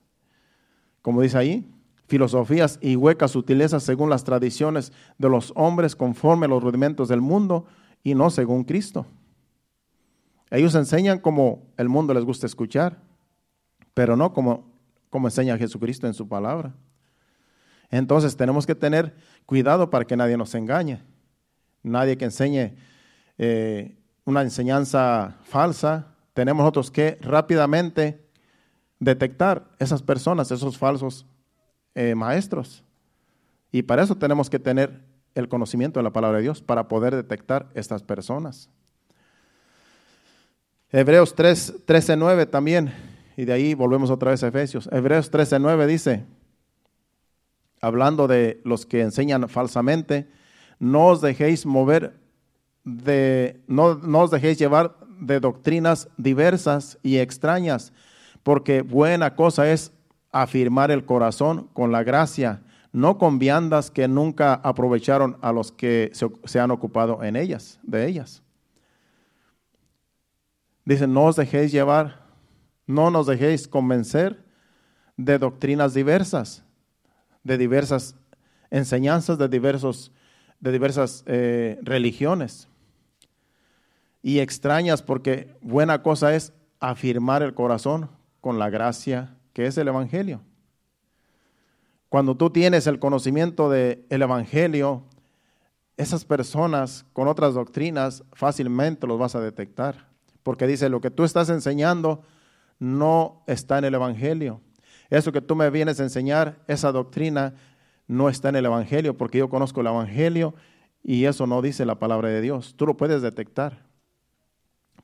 Speaker 1: como dice ahí, filosofías y huecas sutilezas según las tradiciones de los hombres conforme a los rudimentos del mundo y no según Cristo. Ellos enseñan como el mundo les gusta escuchar, pero no como, como enseña Jesucristo en su palabra. Entonces tenemos que tener cuidado para que nadie nos engañe. Nadie que enseñe eh, una enseñanza falsa. Tenemos nosotros que rápidamente detectar esas personas, esos falsos eh, maestros. Y para eso tenemos que tener el conocimiento de la palabra de Dios para poder detectar estas personas. Hebreos 3, 13, 9 también, y de ahí volvemos otra vez a Efesios. Hebreos 13, 9 dice, hablando de los que enseñan falsamente, no os dejéis mover de, no, no os dejéis llevar de doctrinas diversas y extrañas, porque buena cosa es afirmar el corazón con la gracia, no con viandas que nunca aprovecharon a los que se, se, han ocupado en ellas, de ellas. Dice, no os dejéis llevar, no nos dejéis convencer de doctrinas diversas, de diversas enseñanzas, de, diversos, de diversas eh, religiones. Y extrañas porque buena cosa es afirmar el corazón con la gracia que es el Evangelio. Cuando tú tienes el conocimiento del Evangelio, esas personas con otras doctrinas fácilmente los vas a detectar. Porque dice, lo que tú estás enseñando no está en el Evangelio. Eso que tú me vienes a enseñar, esa doctrina no está en el Evangelio, porque yo conozco el Evangelio y eso no dice la palabra de Dios. Tú lo puedes detectar.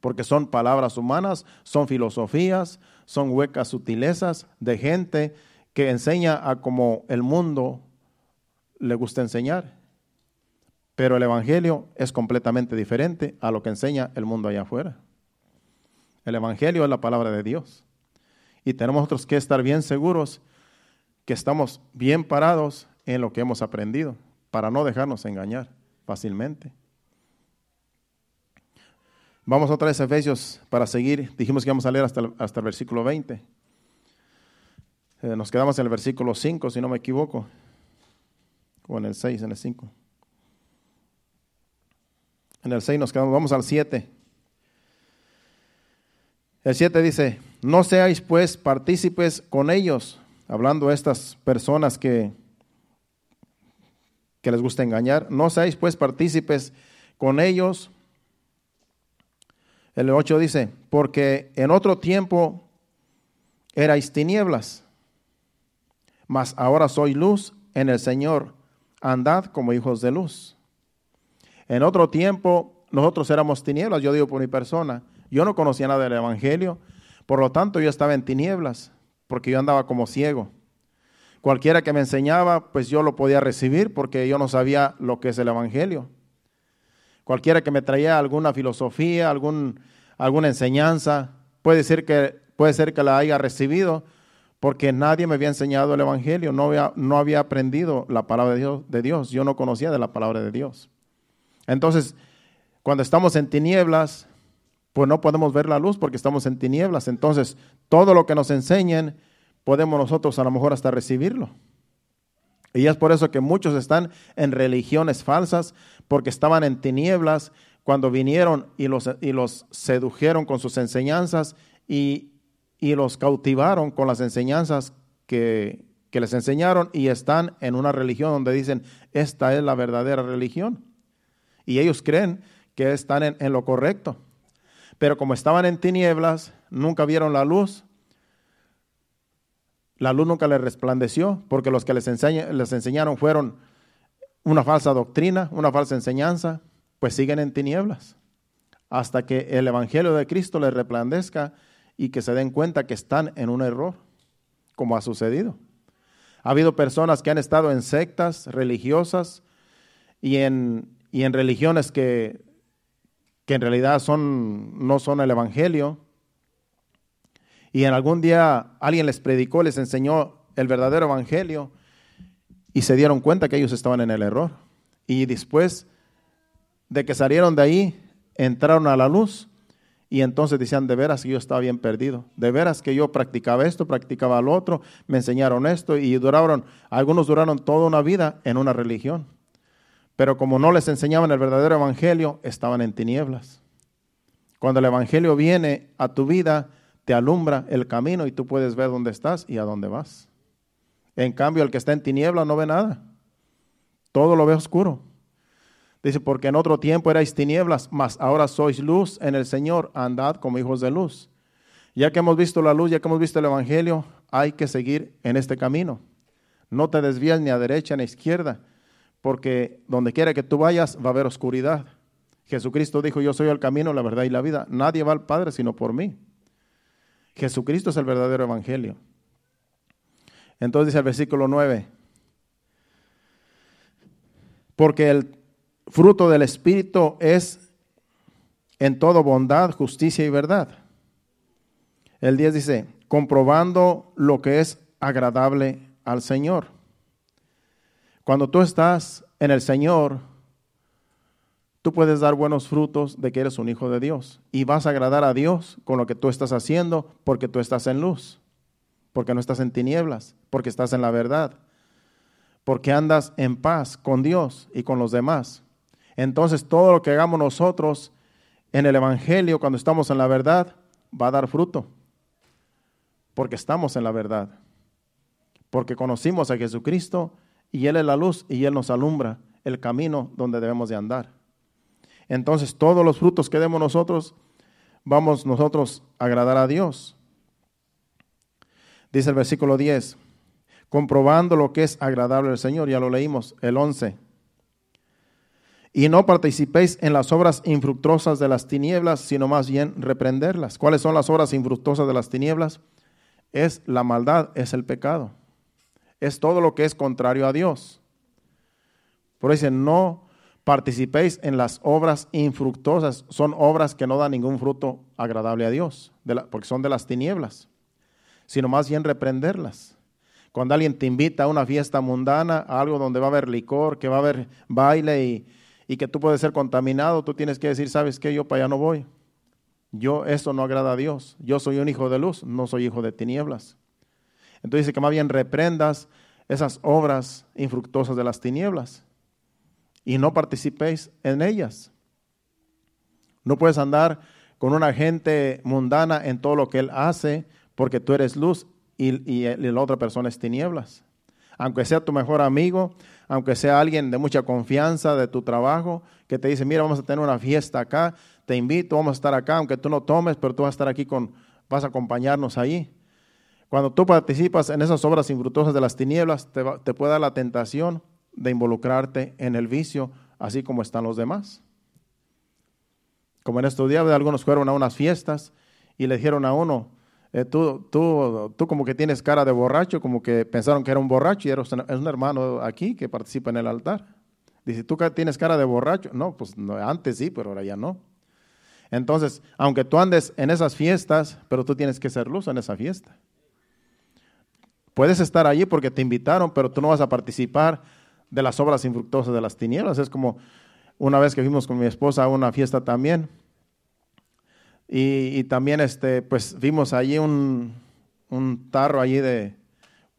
Speaker 1: Porque son palabras humanas, son filosofías, son huecas sutilezas de gente que enseña a como el mundo le gusta enseñar. Pero el Evangelio es completamente diferente a lo que enseña el mundo allá afuera. El Evangelio es la palabra de Dios. Y tenemos nosotros que estar bien seguros que estamos bien parados en lo que hemos aprendido para no dejarnos engañar fácilmente. Vamos otra vez a Efesios para seguir. Dijimos que íbamos a leer hasta el, hasta el versículo 20. Eh, nos quedamos en el versículo 5, si no me equivoco. O en el 6, en el 5. En el 6 nos quedamos, vamos al 7. El 7 dice, no seáis pues partícipes con ellos, hablando a estas personas que, que les gusta engañar, no seáis pues partícipes con ellos. El 8 dice, porque en otro tiempo erais tinieblas, mas ahora soy luz en el Señor, andad como hijos de luz. En otro tiempo nosotros éramos tinieblas, yo digo por mi persona. Yo no conocía nada del Evangelio, por lo tanto yo estaba en tinieblas, porque yo andaba como ciego. Cualquiera que me enseñaba, pues yo lo podía recibir porque yo no sabía lo que es el Evangelio. Cualquiera que me traía alguna filosofía, algún, alguna enseñanza, puede ser, que, puede ser que la haya recibido porque nadie me había enseñado el Evangelio, no había, no había aprendido la palabra de Dios, de Dios, yo no conocía de la palabra de Dios. Entonces, cuando estamos en tinieblas, pues no podemos ver la luz porque estamos en tinieblas. Entonces, todo lo que nos enseñen, podemos nosotros a lo mejor hasta recibirlo. Y es por eso que muchos están en religiones falsas, porque estaban en tinieblas cuando vinieron y los, y los sedujeron con sus enseñanzas y, y los cautivaron con las enseñanzas que, que les enseñaron y están en una religión donde dicen, esta es la verdadera religión. Y ellos creen que están en, lo correcto. Pero como estaban en tinieblas, nunca vieron la luz. La luz nunca les resplandeció, porque los que les, enseñaron fueron una falsa doctrina, una falsa enseñanza, pues siguen en tinieblas. Hasta que el Evangelio de Cristo les resplandezca y que se den cuenta que están en un error, como ha sucedido. Ha habido personas que han estado en sectas religiosas y en religiones que que en realidad son, no son el Evangelio. Y en algún día alguien les predicó, les enseñó el verdadero Evangelio y se dieron cuenta que ellos estaban en el error. Y después de que salieron de ahí, entraron a la luz y entonces decían, de veras que yo estaba bien perdido, de veras que yo practicaba esto, practicaba lo otro, me enseñaron esto y duraron, algunos duraron toda una vida en una religión. Pero como no les enseñaban el verdadero evangelio, estaban en tinieblas. Cuando el evangelio viene a tu vida, te alumbra el camino y tú puedes ver dónde estás y a dónde vas. En cambio, el que está en tinieblas no ve nada. Todo lo ve oscuro. Dice, porque en otro tiempo erais tinieblas, mas ahora sois luz en el Señor, andad como hijos de luz. Ya que hemos visto la luz, ya que hemos visto el Evangelio, hay que seguir en este camino. No te desvías ni a derecha ni a izquierda, porque donde quiera que tú vayas va a haber oscuridad. Jesucristo dijo, yo soy el camino, la verdad y la vida. Nadie va al Padre sino por mí. Jesucristo es el verdadero evangelio. Entonces dice el versículo 9, porque el fruto del Espíritu es en todo bondad, justicia y verdad. El 10 dice, comprobando lo que es agradable al Señor. Cuando tú estás en el Señor, tú puedes dar buenos frutos de que eres un hijo de Dios y vas a agradar a Dios con lo que tú estás haciendo porque tú estás en luz, porque no estás en tinieblas, porque estás en la verdad, porque andas en paz con Dios y con los demás. Entonces todo lo que hagamos nosotros en el Evangelio, cuando estamos en la verdad, va a dar fruto, porque estamos en la verdad, porque conocimos a Jesucristo y Él es la luz y Él nos alumbra el camino donde debemos de andar. Entonces todos los frutos que demos nosotros, vamos nosotros a agradar a Dios. Dice el versículo 10, comprobando lo que es agradable al Señor, ya lo leímos, el 11. Y no participéis en las obras infructuosas de las tinieblas, sino más bien reprenderlas. ¿Cuáles son las obras infructuosas de las tinieblas? Es la maldad, es el pecado. Es todo lo que es contrario a Dios. Por eso no participéis en las obras infructuosas. Son obras que no dan ningún fruto agradable a Dios, porque son de las tinieblas, sino más bien reprenderlas. Cuando alguien te invita a una fiesta mundana, a algo donde va a haber licor, que va a haber baile y, y que tú puedes ser contaminado, tú tienes que decir, ¿sabes qué? Yo para allá no voy. Yo, eso no agrada a Dios. Yo soy un hijo de luz, no soy hijo de tinieblas. Entonces dice que más bien reprendas esas obras infructuosas de las tinieblas y no participéis en ellas. No puedes andar con una gente mundana en todo lo que él hace porque tú eres luz y, la otra persona es tinieblas. Aunque sea tu mejor amigo, aunque sea alguien de mucha confianza de tu trabajo, que te dice, mira, vamos a tener una fiesta acá, te invito, vamos a estar acá, aunque tú no tomes, pero tú vas a estar aquí con, vas a acompañarnos ahí. Cuando tú participas en esas obras infructuosas de las tinieblas, te, te puede dar la tentación de involucrarte en el vicio, así como están los demás. Como en estos días, algunos fueron a unas fiestas y le dijeron a uno, eh, tú, tú, tú como que tienes cara de borracho, como que pensaron que era un borracho y era un hermano aquí que participa en el altar. Dice, ¿tú tienes cara de borracho? No, pues antes sí, pero ahora ya no. Entonces, aunque tú andes en esas fiestas, pero tú tienes que ser luz en esa fiesta. Puedes estar allí porque te invitaron, pero tú no vas a participar de las obras infructuosas de las tinieblas. Es como una vez que fuimos con mi esposa a una fiesta también. Y, también este, pues vimos allí un, tarro allí de,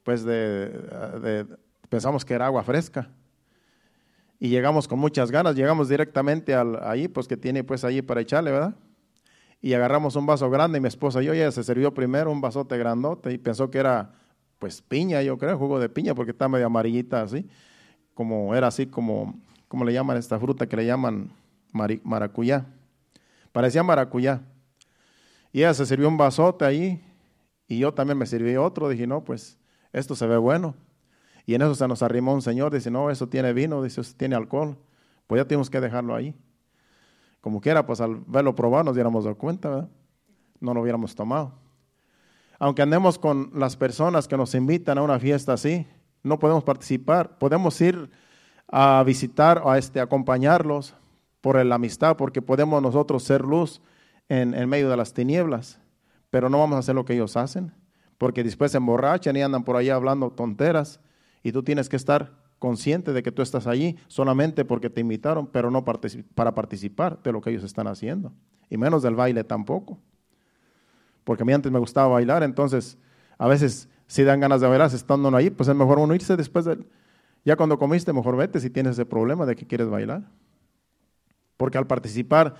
Speaker 1: pues de, pensamos que era agua fresca. Y llegamos con muchas ganas, llegamos directamente al, ahí, pues que tiene pues allí para echarle, ¿verdad? Y agarramos un vaso grande y mi esposa y yo, ella se sirvió primero un vasote grandote y pensó que era pues piña, yo creo, jugo de piña, porque está medio amarillita así como era así como, como le llaman esta fruta que le llaman maracuyá. Parecía maracuyá. Y ella se sirvió un vasote ahí y yo también me sirví otro. Dije, no, pues esto se ve bueno. Y en eso se nos arrimó un señor, dice, no, eso tiene vino, dice, eso tiene alcohol. Pues ya tenemos que dejarlo ahí. Como quiera, pues al verlo probar nos diéramos cuenta, ¿verdad? No lo hubiéramos tomado. Aunque andemos con las personas que nos invitan a una fiesta así, no podemos participar. Podemos ir a visitar, a este, acompañarlos por la amistad, porque podemos nosotros ser luz en, en, medio de las tinieblas, pero no vamos a hacer lo que ellos hacen, porque después se emborrachan y andan por ahí hablando tonteras, y tú tienes que estar consciente de que tú estás allí solamente porque te invitaron, pero no para participar de lo que ellos están haciendo, y menos del baile tampoco, porque a mí antes me gustaba bailar, entonces a veces si dan ganas de bailar estando ahí, pues es mejor uno irse después de... Ya cuando comiste, mejor vete si tienes ese problema de que quieres bailar. Porque al participar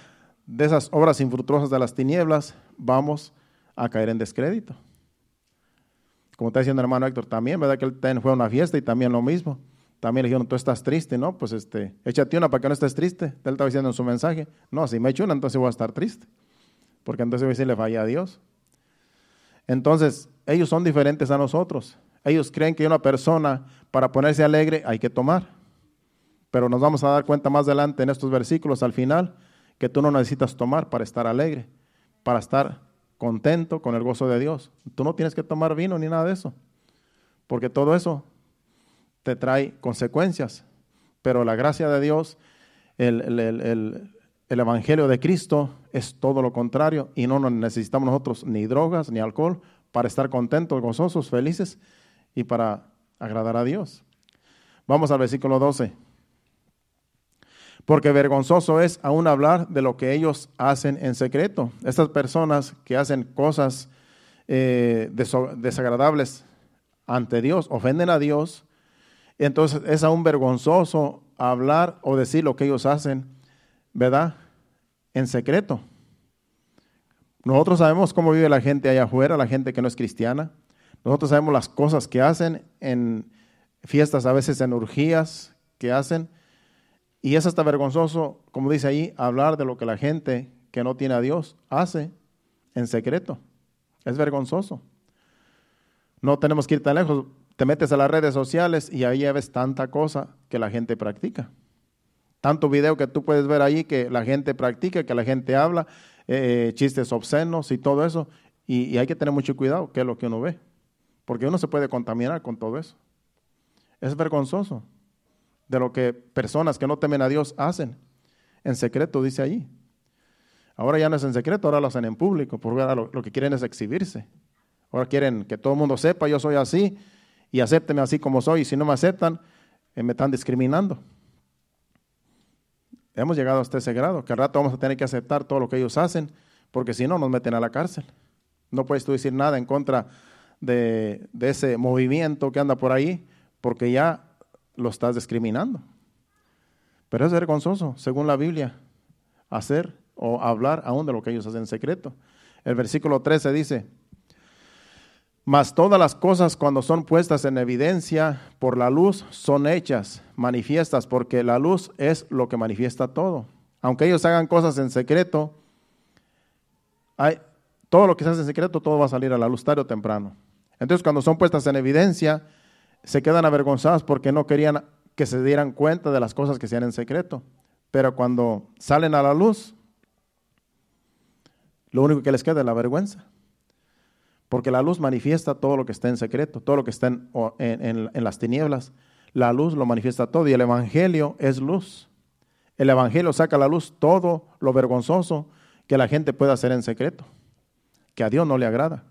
Speaker 1: de esas obras infructuosas de las tinieblas, vamos a caer en descrédito. Como está diciendo el hermano Héctor también, ¿verdad? Que él fue a una fiesta y también lo mismo. También le dijeron, tú estás triste, ¿no? Pues este, échate una para que no estés triste. Él estaba diciendo en su mensaje, no, si me echo una, entonces voy a estar triste. Porque entonces voy a decirle falla a Dios. Entonces, ellos son diferentes a nosotros. Ellos creen que una persona para ponerse alegre hay que tomar. Pero nos vamos a dar cuenta más adelante en estos versículos al final que tú no necesitas tomar para estar alegre, para estar contento con el gozo de Dios. Tú no tienes que tomar vino ni nada de eso, porque todo eso te trae consecuencias. Pero la gracia de Dios, el, el Evangelio de Cristo es todo lo contrario y no necesitamos nosotros ni drogas ni alcohol para estar contentos, gozosos, felices y para agradar a Dios. Vamos al versículo 12. Porque vergonzoso es aún hablar de lo que ellos hacen en secreto. Estas personas que hacen cosas eh, desagradables ante Dios, ofenden a Dios, entonces es aún vergonzoso hablar o decir lo que ellos hacen, ¿verdad? En secreto. Nosotros sabemos cómo vive la gente allá afuera, la gente que no es cristiana. Nosotros sabemos las cosas que hacen en fiestas, a veces en urgías que hacen. Y es hasta vergonzoso, como dice ahí, hablar de lo que la gente que no tiene a Dios hace en secreto. Es vergonzoso. No tenemos que ir tan lejos. Te metes a las redes sociales y ahí ves tanta cosa que la gente practica. Tanto video que tú puedes ver ahí que la gente practica, que la gente habla, eh, chistes obscenos y todo eso. Y, y hay que tener mucho cuidado, que es lo que uno ve. Porque uno se puede contaminar con todo eso. Es vergonzoso de lo que personas que no temen a Dios hacen. En secreto, dice allí. Ahora ya no es en secreto, ahora lo hacen en público, porque ahora lo, que quieren es exhibirse. Ahora quieren que todo el mundo sepa, yo soy así, y acépteme así como soy, y si no me aceptan, eh, me están discriminando. Hemos llegado hasta ese grado, que al rato vamos a tener que aceptar todo lo que ellos hacen, porque si no, nos meten a la cárcel. No puedes tú decir nada en contra de, de ese movimiento que anda por ahí, porque ya lo estás discriminando. Pero es vergonzoso, según la Biblia, hacer o hablar aún de lo que ellos hacen en secreto. El versículo 13 dice, mas todas las cosas cuando son puestas en evidencia por la luz son hechas, manifiestas, porque la luz es lo que manifiesta todo. Aunque ellos hagan cosas en secreto, hay, todo lo que se hace en secreto, todo va a salir a la luz tarde o temprano. Entonces cuando son puestas en evidencia, se quedan avergonzados porque no querían que se dieran cuenta de las cosas que se hacían en secreto. Pero cuando salen a la luz, lo único que les queda es la vergüenza. Porque la luz manifiesta todo lo que está en secreto, todo lo que está en, en, las tinieblas. La luz lo manifiesta todo y el Evangelio es luz. El Evangelio saca a la luz todo lo vergonzoso que la gente puede hacer en secreto, que a Dios no le agrada.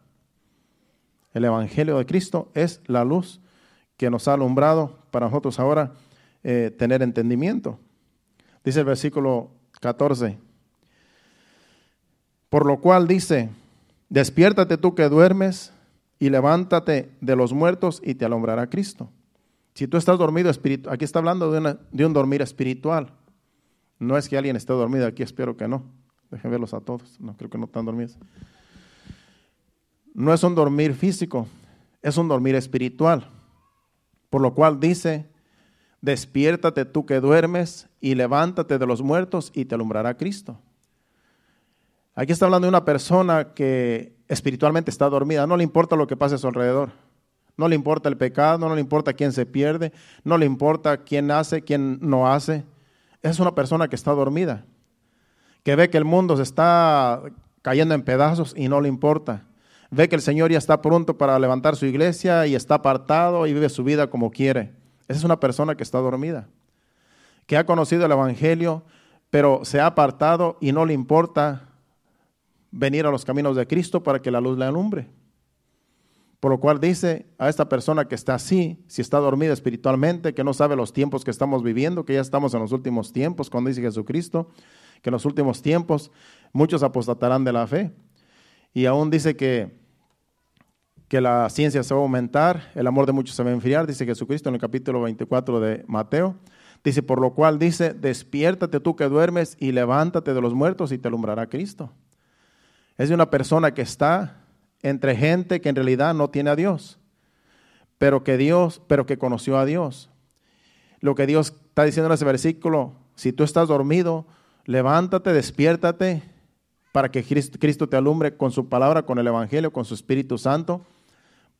Speaker 1: El Evangelio de Cristo es la luz que nos ha alumbrado para nosotros ahora eh, tener entendimiento. Dice el versículo 14. Por lo cual dice, despiértate tú que duermes y levántate de los muertos y te alumbrará Cristo. Si tú estás dormido espiritual, aquí está hablando de, de, un dormir espiritual. No es que alguien esté dormido aquí, espero que no. Dejen verlos a todos, no creo que no están dormidos. No es un dormir físico, es un dormir espiritual. Por lo cual dice, despiértate tú que duermes y levántate de los muertos y te alumbrará Cristo. Aquí está hablando de una persona que espiritualmente está dormida, no le importa lo que pase a su alrededor, no le importa el pecado, no le importa quién se pierde, no le importa quién hace, quién no hace. Es una persona que está dormida, que ve que el mundo se está cayendo en pedazos y no le importa ve que el Señor ya está pronto para levantar su iglesia y está apartado y vive su vida como quiere. Esa es una persona que está dormida, que ha conocido el Evangelio, pero se ha apartado y no le importa venir a los caminos de Cristo para que la luz le alumbre. Por lo cual dice a esta persona que está así, si está dormida espiritualmente, que no sabe los tiempos que estamos viviendo, que ya estamos en los últimos tiempos, cuando dice Jesucristo, que en los últimos tiempos muchos apostatarán de la fe. Y aún dice que, que la ciencia se va a aumentar, el amor de muchos se va a enfriar, dice Jesucristo en el capítulo 24 de Mateo. Dice, por lo cual dice, despiértate tú que duermes y levántate de los muertos y te alumbrará Cristo. Es de una persona que está entre gente que en realidad no tiene a Dios, pero que Dios, pero que conoció a Dios. Lo que Dios está diciendo en ese versículo, si tú estás dormido, levántate, despiértate para que Cristo te alumbre con su palabra, con el Evangelio, con su Espíritu Santo,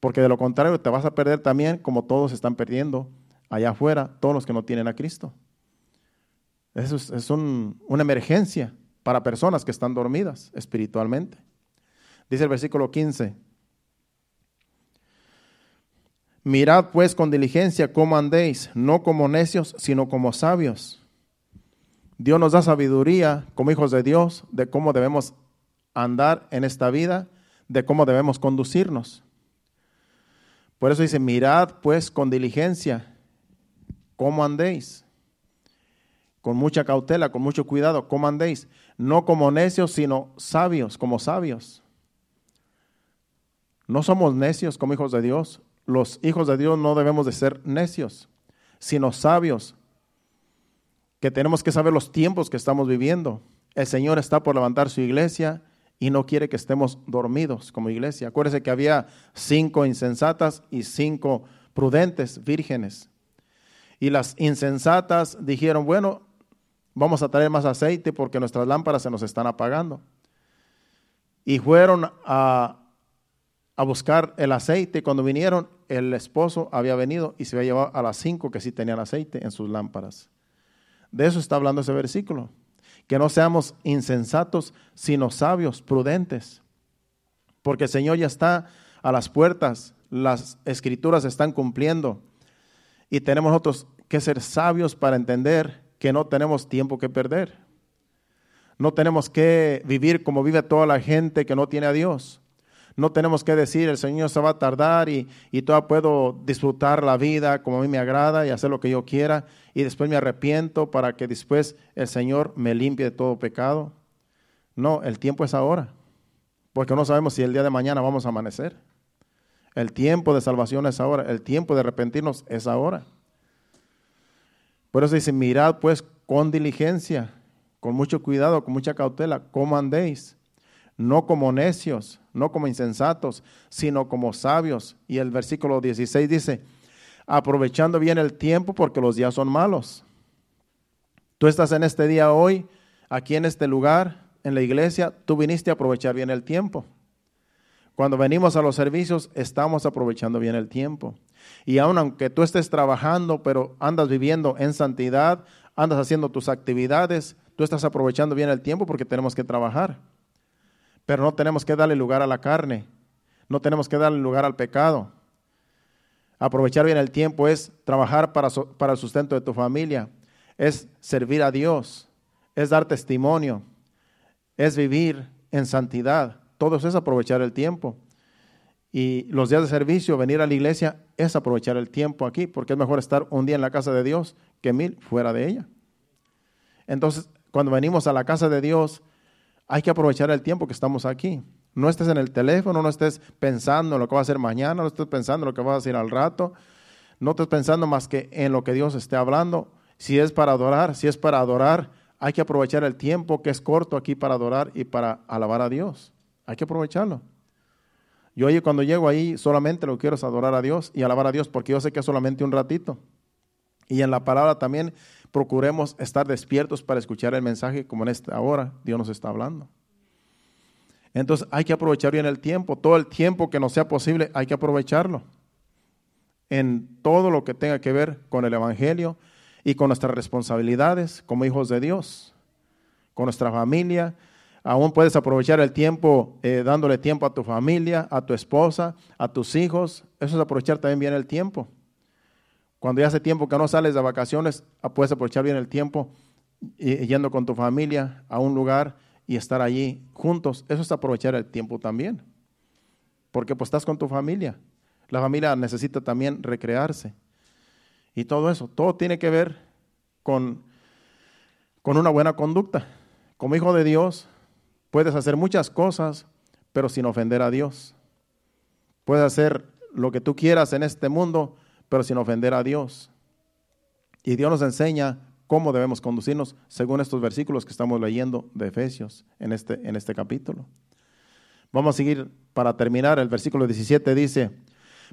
Speaker 1: porque de lo contrario te vas a perder también como todos están perdiendo allá afuera, todos los que no tienen a Cristo. Eso es, una emergencia para personas que están dormidas espiritualmente. Dice el versículo 15. Mirad pues con diligencia cómo andéis, no como necios, sino como sabios Dios nos da sabiduría como hijos de Dios de cómo debemos andar en esta vida, de cómo debemos conducirnos. Por eso dice, mirad pues con diligencia cómo andéis. con mucha cautela, con mucho cuidado, como andéis, no como necios, sino sabios, como sabios. No somos necios como hijos de Dios. Los hijos de Dios no debemos de ser necios, sino sabios, que tenemos que saber los tiempos que estamos viviendo. El Señor está por levantar su iglesia y no quiere que estemos dormidos como iglesia. Acuérdese que había cinco insensatas y cinco prudentes vírgenes. Y las insensatas dijeron, bueno, vamos a traer más aceite porque nuestras lámparas se nos están apagando. Y fueron a, a buscar el aceite. Cuando vinieron, el esposo había venido y se había llevado a las cinco que sí tenían aceite en sus lámparas. De eso está hablando ese versículo. Que no seamos insensatos, sino sabios, prudentes. Porque el Señor ya está a las puertas, las escrituras están cumpliendo. Y tenemos nosotros que ser sabios para entender que no tenemos tiempo que perder. No tenemos que vivir como vive toda la gente que no tiene a Dios. No tenemos que decir, el Señor se va a tardar y, y todavía puedo disfrutar la vida como a mí me agrada y hacer lo que yo quiera y después me arrepiento para que después el Señor me limpie de todo pecado. No, el tiempo es ahora, porque no sabemos si el día de mañana vamos a amanecer. El tiempo de salvación es ahora, el tiempo de arrepentirnos es ahora. Por eso dice, mirad pues con diligencia, con mucho cuidado, con mucha cautela, cómo andéis, no como necios, no como insensatos, sino como sabios. Y el versículo 16 dice, aprovechando bien el tiempo porque los días son malos. Tú estás en este día hoy, aquí en este lugar, en la iglesia, tú viniste a aprovechar bien el tiempo. Cuando venimos a los servicios, estamos aprovechando bien el tiempo. Y aun aunque tú estés trabajando, pero andas viviendo en santidad, andas haciendo tus actividades, tú estás aprovechando bien el tiempo porque tenemos que trabajar. Pero no tenemos que darle lugar a la carne, no tenemos que darle lugar al pecado. Aprovechar bien el tiempo es trabajar para, para el sustento de tu familia, es servir a Dios, es dar testimonio, es vivir en santidad. Todo eso es aprovechar el tiempo. Y los días de servicio, venir a la iglesia, es aprovechar el tiempo aquí, porque es mejor estar un día en la casa de Dios que mil fuera de ella. Entonces, cuando venimos a la casa de Dios, hay que aprovechar el tiempo que estamos aquí. No estés en el teléfono, no estés pensando en lo que va a hacer mañana, no estés pensando en lo que va a hacer al rato, no estés pensando más que en lo que Dios esté hablando. Si es para adorar, si es para adorar, hay que aprovechar el tiempo que es corto aquí para adorar y para alabar a Dios. Hay que aprovecharlo. Yo cuando llego ahí solamente lo que quiero es adorar a Dios y alabar a Dios porque yo sé que es solamente un ratito. Y en la palabra también procuremos estar despiertos para escuchar el mensaje como en esta hora Dios nos está hablando. Entonces hay que aprovechar bien el tiempo, todo el tiempo que nos sea posible hay que aprovecharlo en todo lo que tenga que ver con el Evangelio y con nuestras responsabilidades como hijos de Dios, con nuestra familia, Aún puedes aprovechar el tiempo eh, dándole tiempo a tu familia, a tu esposa, a tus hijos. Eso es aprovechar también bien el tiempo. Cuando ya hace tiempo que no sales de vacaciones, ah, puedes aprovechar bien el tiempo yendo con tu familia a un lugar y estar allí juntos. Eso es aprovechar el tiempo también. Porque pues estás con tu familia. La familia necesita también recrearse. Y todo eso, todo tiene que ver con, con una buena conducta. Como hijo de Dios, Puedes hacer muchas cosas, pero sin ofender a Dios. Puedes hacer lo que tú quieras en este mundo, pero sin ofender a Dios. Y Dios nos enseña cómo debemos conducirnos según estos versículos que estamos leyendo de Efesios en este, en este capítulo. Vamos a seguir para terminar. El versículo 17 dice,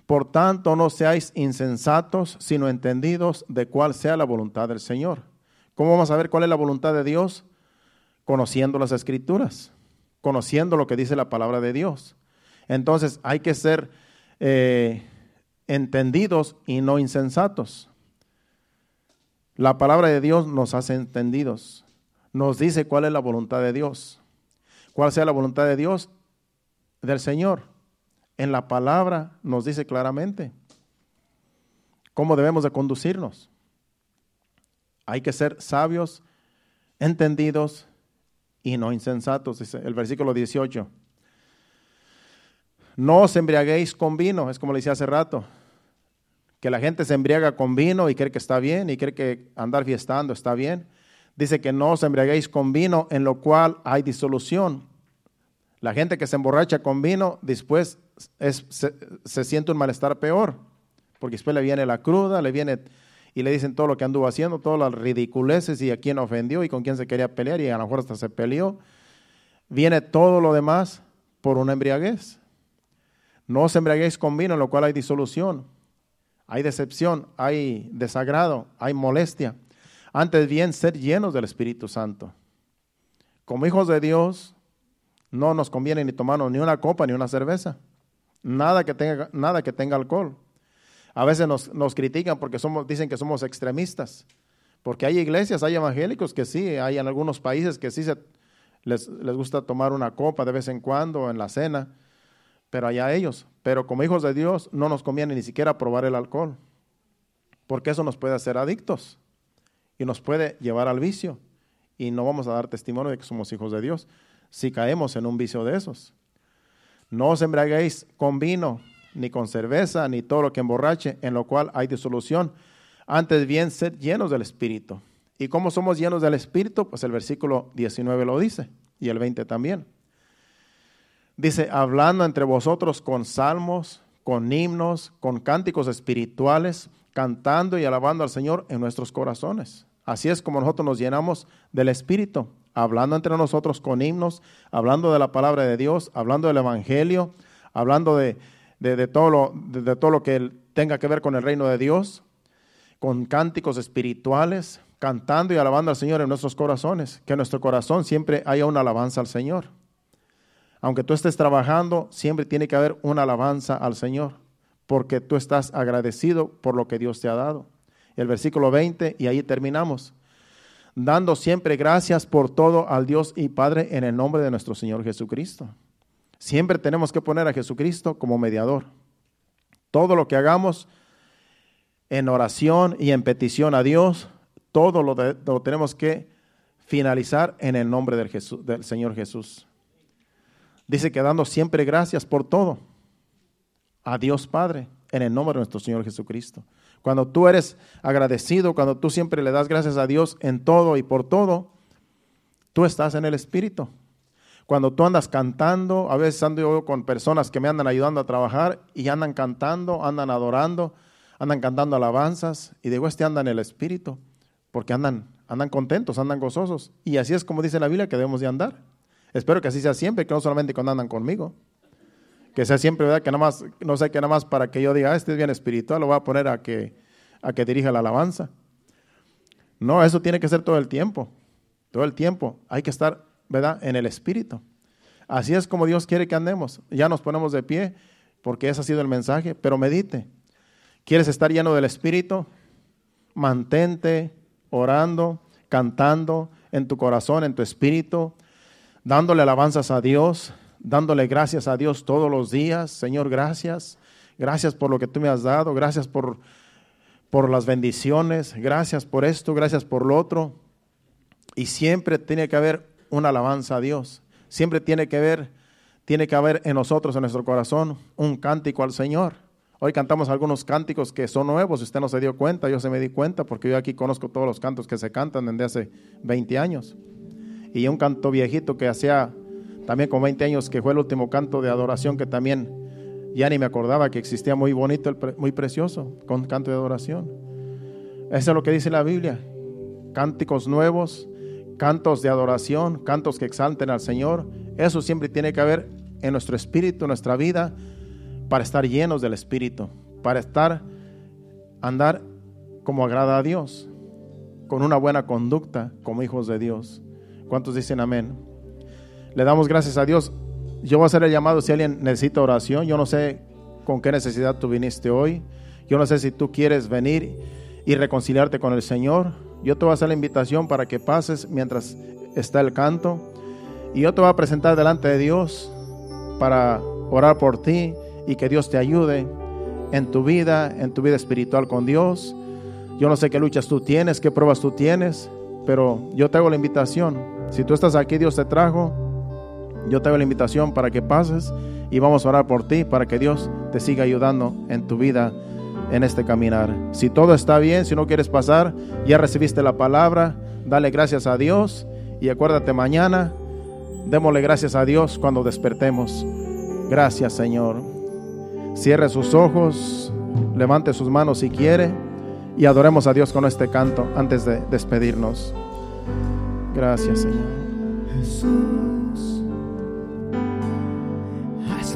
Speaker 1: por tanto no seáis insensatos, sino entendidos de cuál sea la voluntad del Señor. ¿Cómo vamos a ver cuál es la voluntad de Dios? Conociendo las escrituras, conociendo lo que dice la palabra de Dios. Entonces hay que ser eh, entendidos y no insensatos. La palabra de Dios nos hace entendidos, nos dice cuál es la voluntad de Dios. Cuál sea la voluntad de Dios, del Señor. En la palabra nos dice claramente cómo debemos de conducirnos. Hay que ser sabios, entendidos y no insensatos, dice el versículo 18. No os embriaguéis con vino, es como le decía hace rato, que la gente se embriaga con vino y cree que está bien y cree que andar fiestando está bien. Dice que no os embriaguéis con vino, en lo cual hay disolución. La gente que se emborracha con vino, después se, siente un malestar peor, porque después le viene la cruda, le viene y le dicen todo lo que anduvo haciendo, todas las ridiculeces y a quién ofendió y con quién se quería pelear y a lo mejor hasta se peleó. Viene todo lo demás por una embriaguez. No os embriaguéis con vino, en lo cual hay disolución, hay decepción, hay desagrado, hay molestia. Antes bien, ser llenos del Espíritu Santo. Como hijos de Dios, no nos conviene ni tomarnos ni una copa ni una cerveza. Nada que tenga, nada que tenga alcohol. A veces nos, critican porque dicen que somos extremistas. Porque hay iglesias, hay evangélicos que sí, hay en algunos países que sí les, les gusta tomar una copa de vez en cuando en la cena, pero allá ellos. Pero como hijos de Dios no nos conviene ni siquiera probar el alcohol, porque eso nos puede hacer adictos y nos puede llevar al vicio. Y no vamos a dar testimonio de que somos hijos de Dios si caemos en un vicio de esos. No os embriaguéis con vino, ni con cerveza, ni todo lo que emborrache, en lo cual hay disolución. Antes bien, sed llenos del Espíritu. ¿Y cómo somos llenos del Espíritu? Pues el versículo 19 lo dice, y el 20 también. Dice, hablando entre vosotros con salmos, con himnos, con cánticos espirituales, cantando y alabando al Señor en nuestros corazones. Así es como nosotros nos llenamos del Espíritu, hablando entre nosotros con himnos, hablando de la palabra de Dios, hablando del Evangelio, hablando de, todo, lo, de, todo lo que tenga que ver con el reino de Dios, con cánticos espirituales, cantando y alabando al Señor en nuestros corazones, que en nuestro corazón siempre haya una alabanza al Señor. Aunque tú estés trabajando, siempre tiene que haber una alabanza al Señor porque tú estás agradecido por lo que Dios te ha dado. El versículo 20, y ahí terminamos. Dando siempre gracias por todo al Dios y Padre en el nombre de nuestro Señor Jesucristo. Siempre tenemos que poner a Jesucristo como mediador. Todo lo que hagamos en oración y en petición a Dios, todo lo, lo tenemos que finalizar en el nombre del, del Señor Jesús. Dice que dando siempre gracias por todo a Dios Padre en el nombre de nuestro Señor Jesucristo. Cuando tú eres agradecido, cuando tú siempre le das gracias a Dios en todo y por todo, tú estás en el Espíritu. Cuando tú andas cantando, a veces ando yo con personas que me andan ayudando a trabajar y andan cantando, andan adorando, andan cantando alabanzas y digo, este anda en el Espíritu, porque andan, andan contentos, andan gozosos. Y así es como dice la Biblia que debemos de andar. Espero que así sea siempre, que no solamente cuando andan conmigo que sea siempre, ¿verdad? Que nada más, no sé, que nada más para que yo diga, ah, este es bien espiritual, lo voy a poner a que, a que dirija la alabanza. No, eso tiene que ser todo el tiempo, todo el tiempo. Hay que estar, ¿verdad? En el espíritu. Así es como Dios quiere que andemos. Ya nos ponemos de pie, porque ese ha sido el mensaje, pero medite. ¿Quieres estar lleno del espíritu? Mantente orando, cantando en tu corazón, en tu espíritu, dándole alabanzas a Dios, dándole gracias a Dios todos los días. Señor, gracias. Gracias por lo que tú me has dado. Gracias por, por las bendiciones. Gracias por esto. Gracias por lo otro. Y siempre tiene que haber una alabanza a Dios. Siempre tiene que haber, tiene que haber en nosotros, en nuestro corazón, un cántico al Señor. Hoy cantamos algunos cánticos que son nuevos, usted no se dio cuenta, yo se me di cuenta porque yo aquí conozco todos los cantos que se cantan desde hace 20 años. Y un canto viejito que hacía también con 20 años, que fue el último canto de adoración que también ya ni me acordaba que existía muy bonito, muy precioso, con canto de adoración. Eso es lo que dice la Biblia. Cánticos nuevos, cantos de adoración, cantos que exalten al Señor. Eso siempre tiene que haber en nuestro espíritu, en nuestra vida, para estar llenos del Espíritu, para estar, andar como agrada a Dios, con una buena conducta como hijos de Dios. ¿Cuántos dicen amén? Le damos gracias a Dios. Yo voy a hacer el llamado si alguien necesita oración. Yo no sé con qué necesidad tú viniste hoy. Yo no sé si tú quieres venir y reconciliarte con el Señor. Yo te voy a hacer la invitación para que pases mientras está el canto. Y yo te voy a presentar delante de Dios para orar por ti y que Dios te ayude en tu vida, en tu vida espiritual con Dios. Yo no sé qué luchas tú tienes, qué pruebas tú tienes, pero yo te hago la invitación. Si tú estás aquí, Dios te trajo yo te hago la invitación para que pases y vamos a orar por ti para que Dios te siga ayudando en tu vida en este caminar. Si todo está bien, si no quieres pasar, ya recibiste la palabra, Dale gracias a Dios y acuérdate mañana, démosle gracias a Dios cuando despertemos. Gracias Señor. Cierre sus ojos, levante sus manos si quiere y adoremos a Dios con este canto antes de despedirnos. Gracias Señor.
Speaker 2: Jesús, haz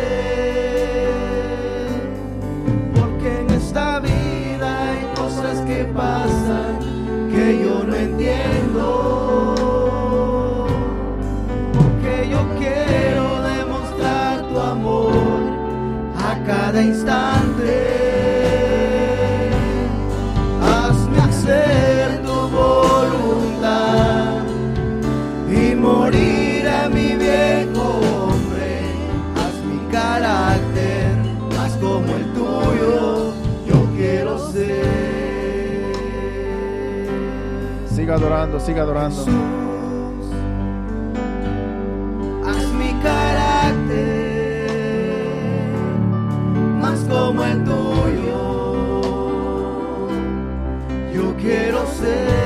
Speaker 1: adorando, siga adorando.
Speaker 2: Jesús, haz mi carácter más como el tuyo. Yo quiero ser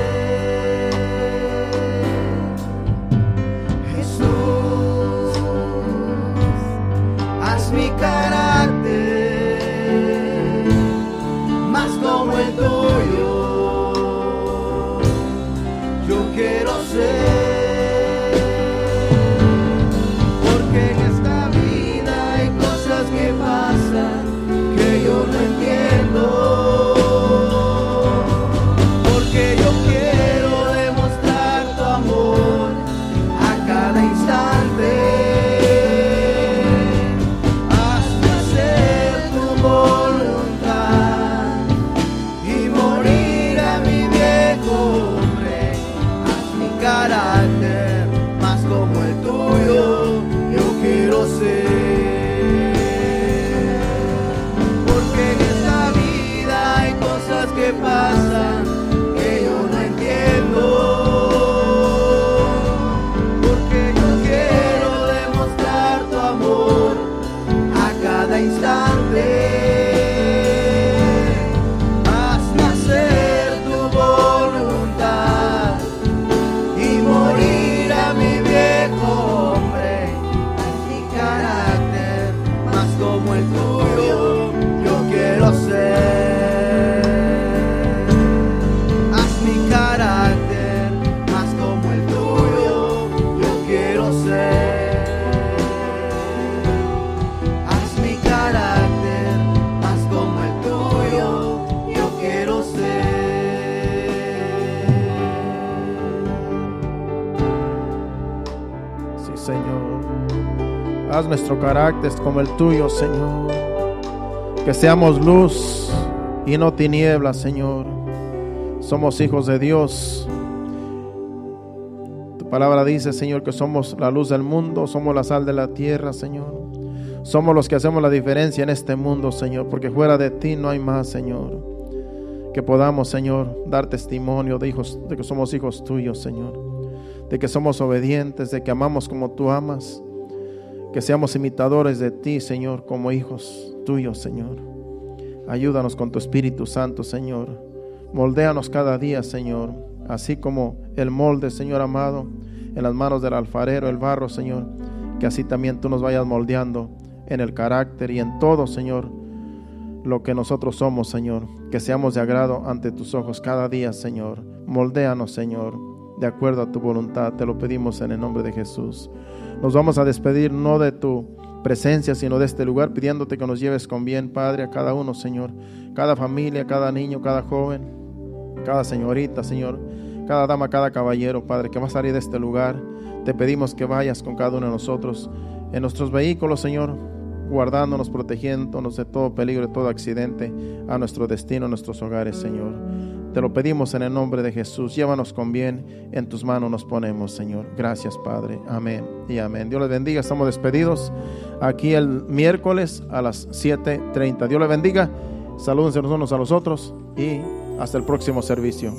Speaker 1: carácter como el tuyo, Señor. Que seamos luz y no tinieblas, Señor. Somos hijos de Dios. Tu palabra dice, Señor, que somos la luz del mundo, somos la sal de la tierra, Señor. Somos los que hacemos la diferencia en este mundo, Señor, porque fuera de ti no hay más, Señor. Que podamos, Señor, dar testimonio de hijos, de que somos hijos tuyos, Señor. De que somos obedientes, de que amamos como tú amas. Que seamos imitadores de ti, Señor, como hijos tuyos, Señor. Ayúdanos con tu Espíritu Santo, Señor. Moldéanos cada día, Señor. Así como el molde, Señor amado, en las manos del alfarero, el barro, Señor. Que así también tú nos vayas moldeando en el carácter y en todo, Señor, lo que nosotros somos, Señor. Que seamos de agrado ante tus ojos cada día, Señor. Moldéanos, Señor, de acuerdo a tu voluntad. Te lo pedimos en el nombre de Jesús. Nos vamos a despedir no de tu presencia, sino de este lugar, pidiéndote que nos lleves con bien, Padre, a cada uno, Señor. Cada familia, cada niño, cada joven, cada señorita, Señor. Cada dama, cada caballero, Padre, que va a salir de este lugar. Te pedimos que vayas con cada uno de nosotros en nuestros vehículos, Señor. guardándonos, protegiéndonos de todo peligro, de todo accidente, a nuestro destino, a nuestros hogares, Señor. Te lo pedimos en el nombre de Jesús. Llévanos con bien. En tus manos nos ponemos, Señor. Gracias, Padre. Amén y amén. Dios les bendiga. Estamos despedidos aquí el miércoles a las 7.30. Dios les bendiga. Salúdense los unos a los otros y hasta el próximo servicio.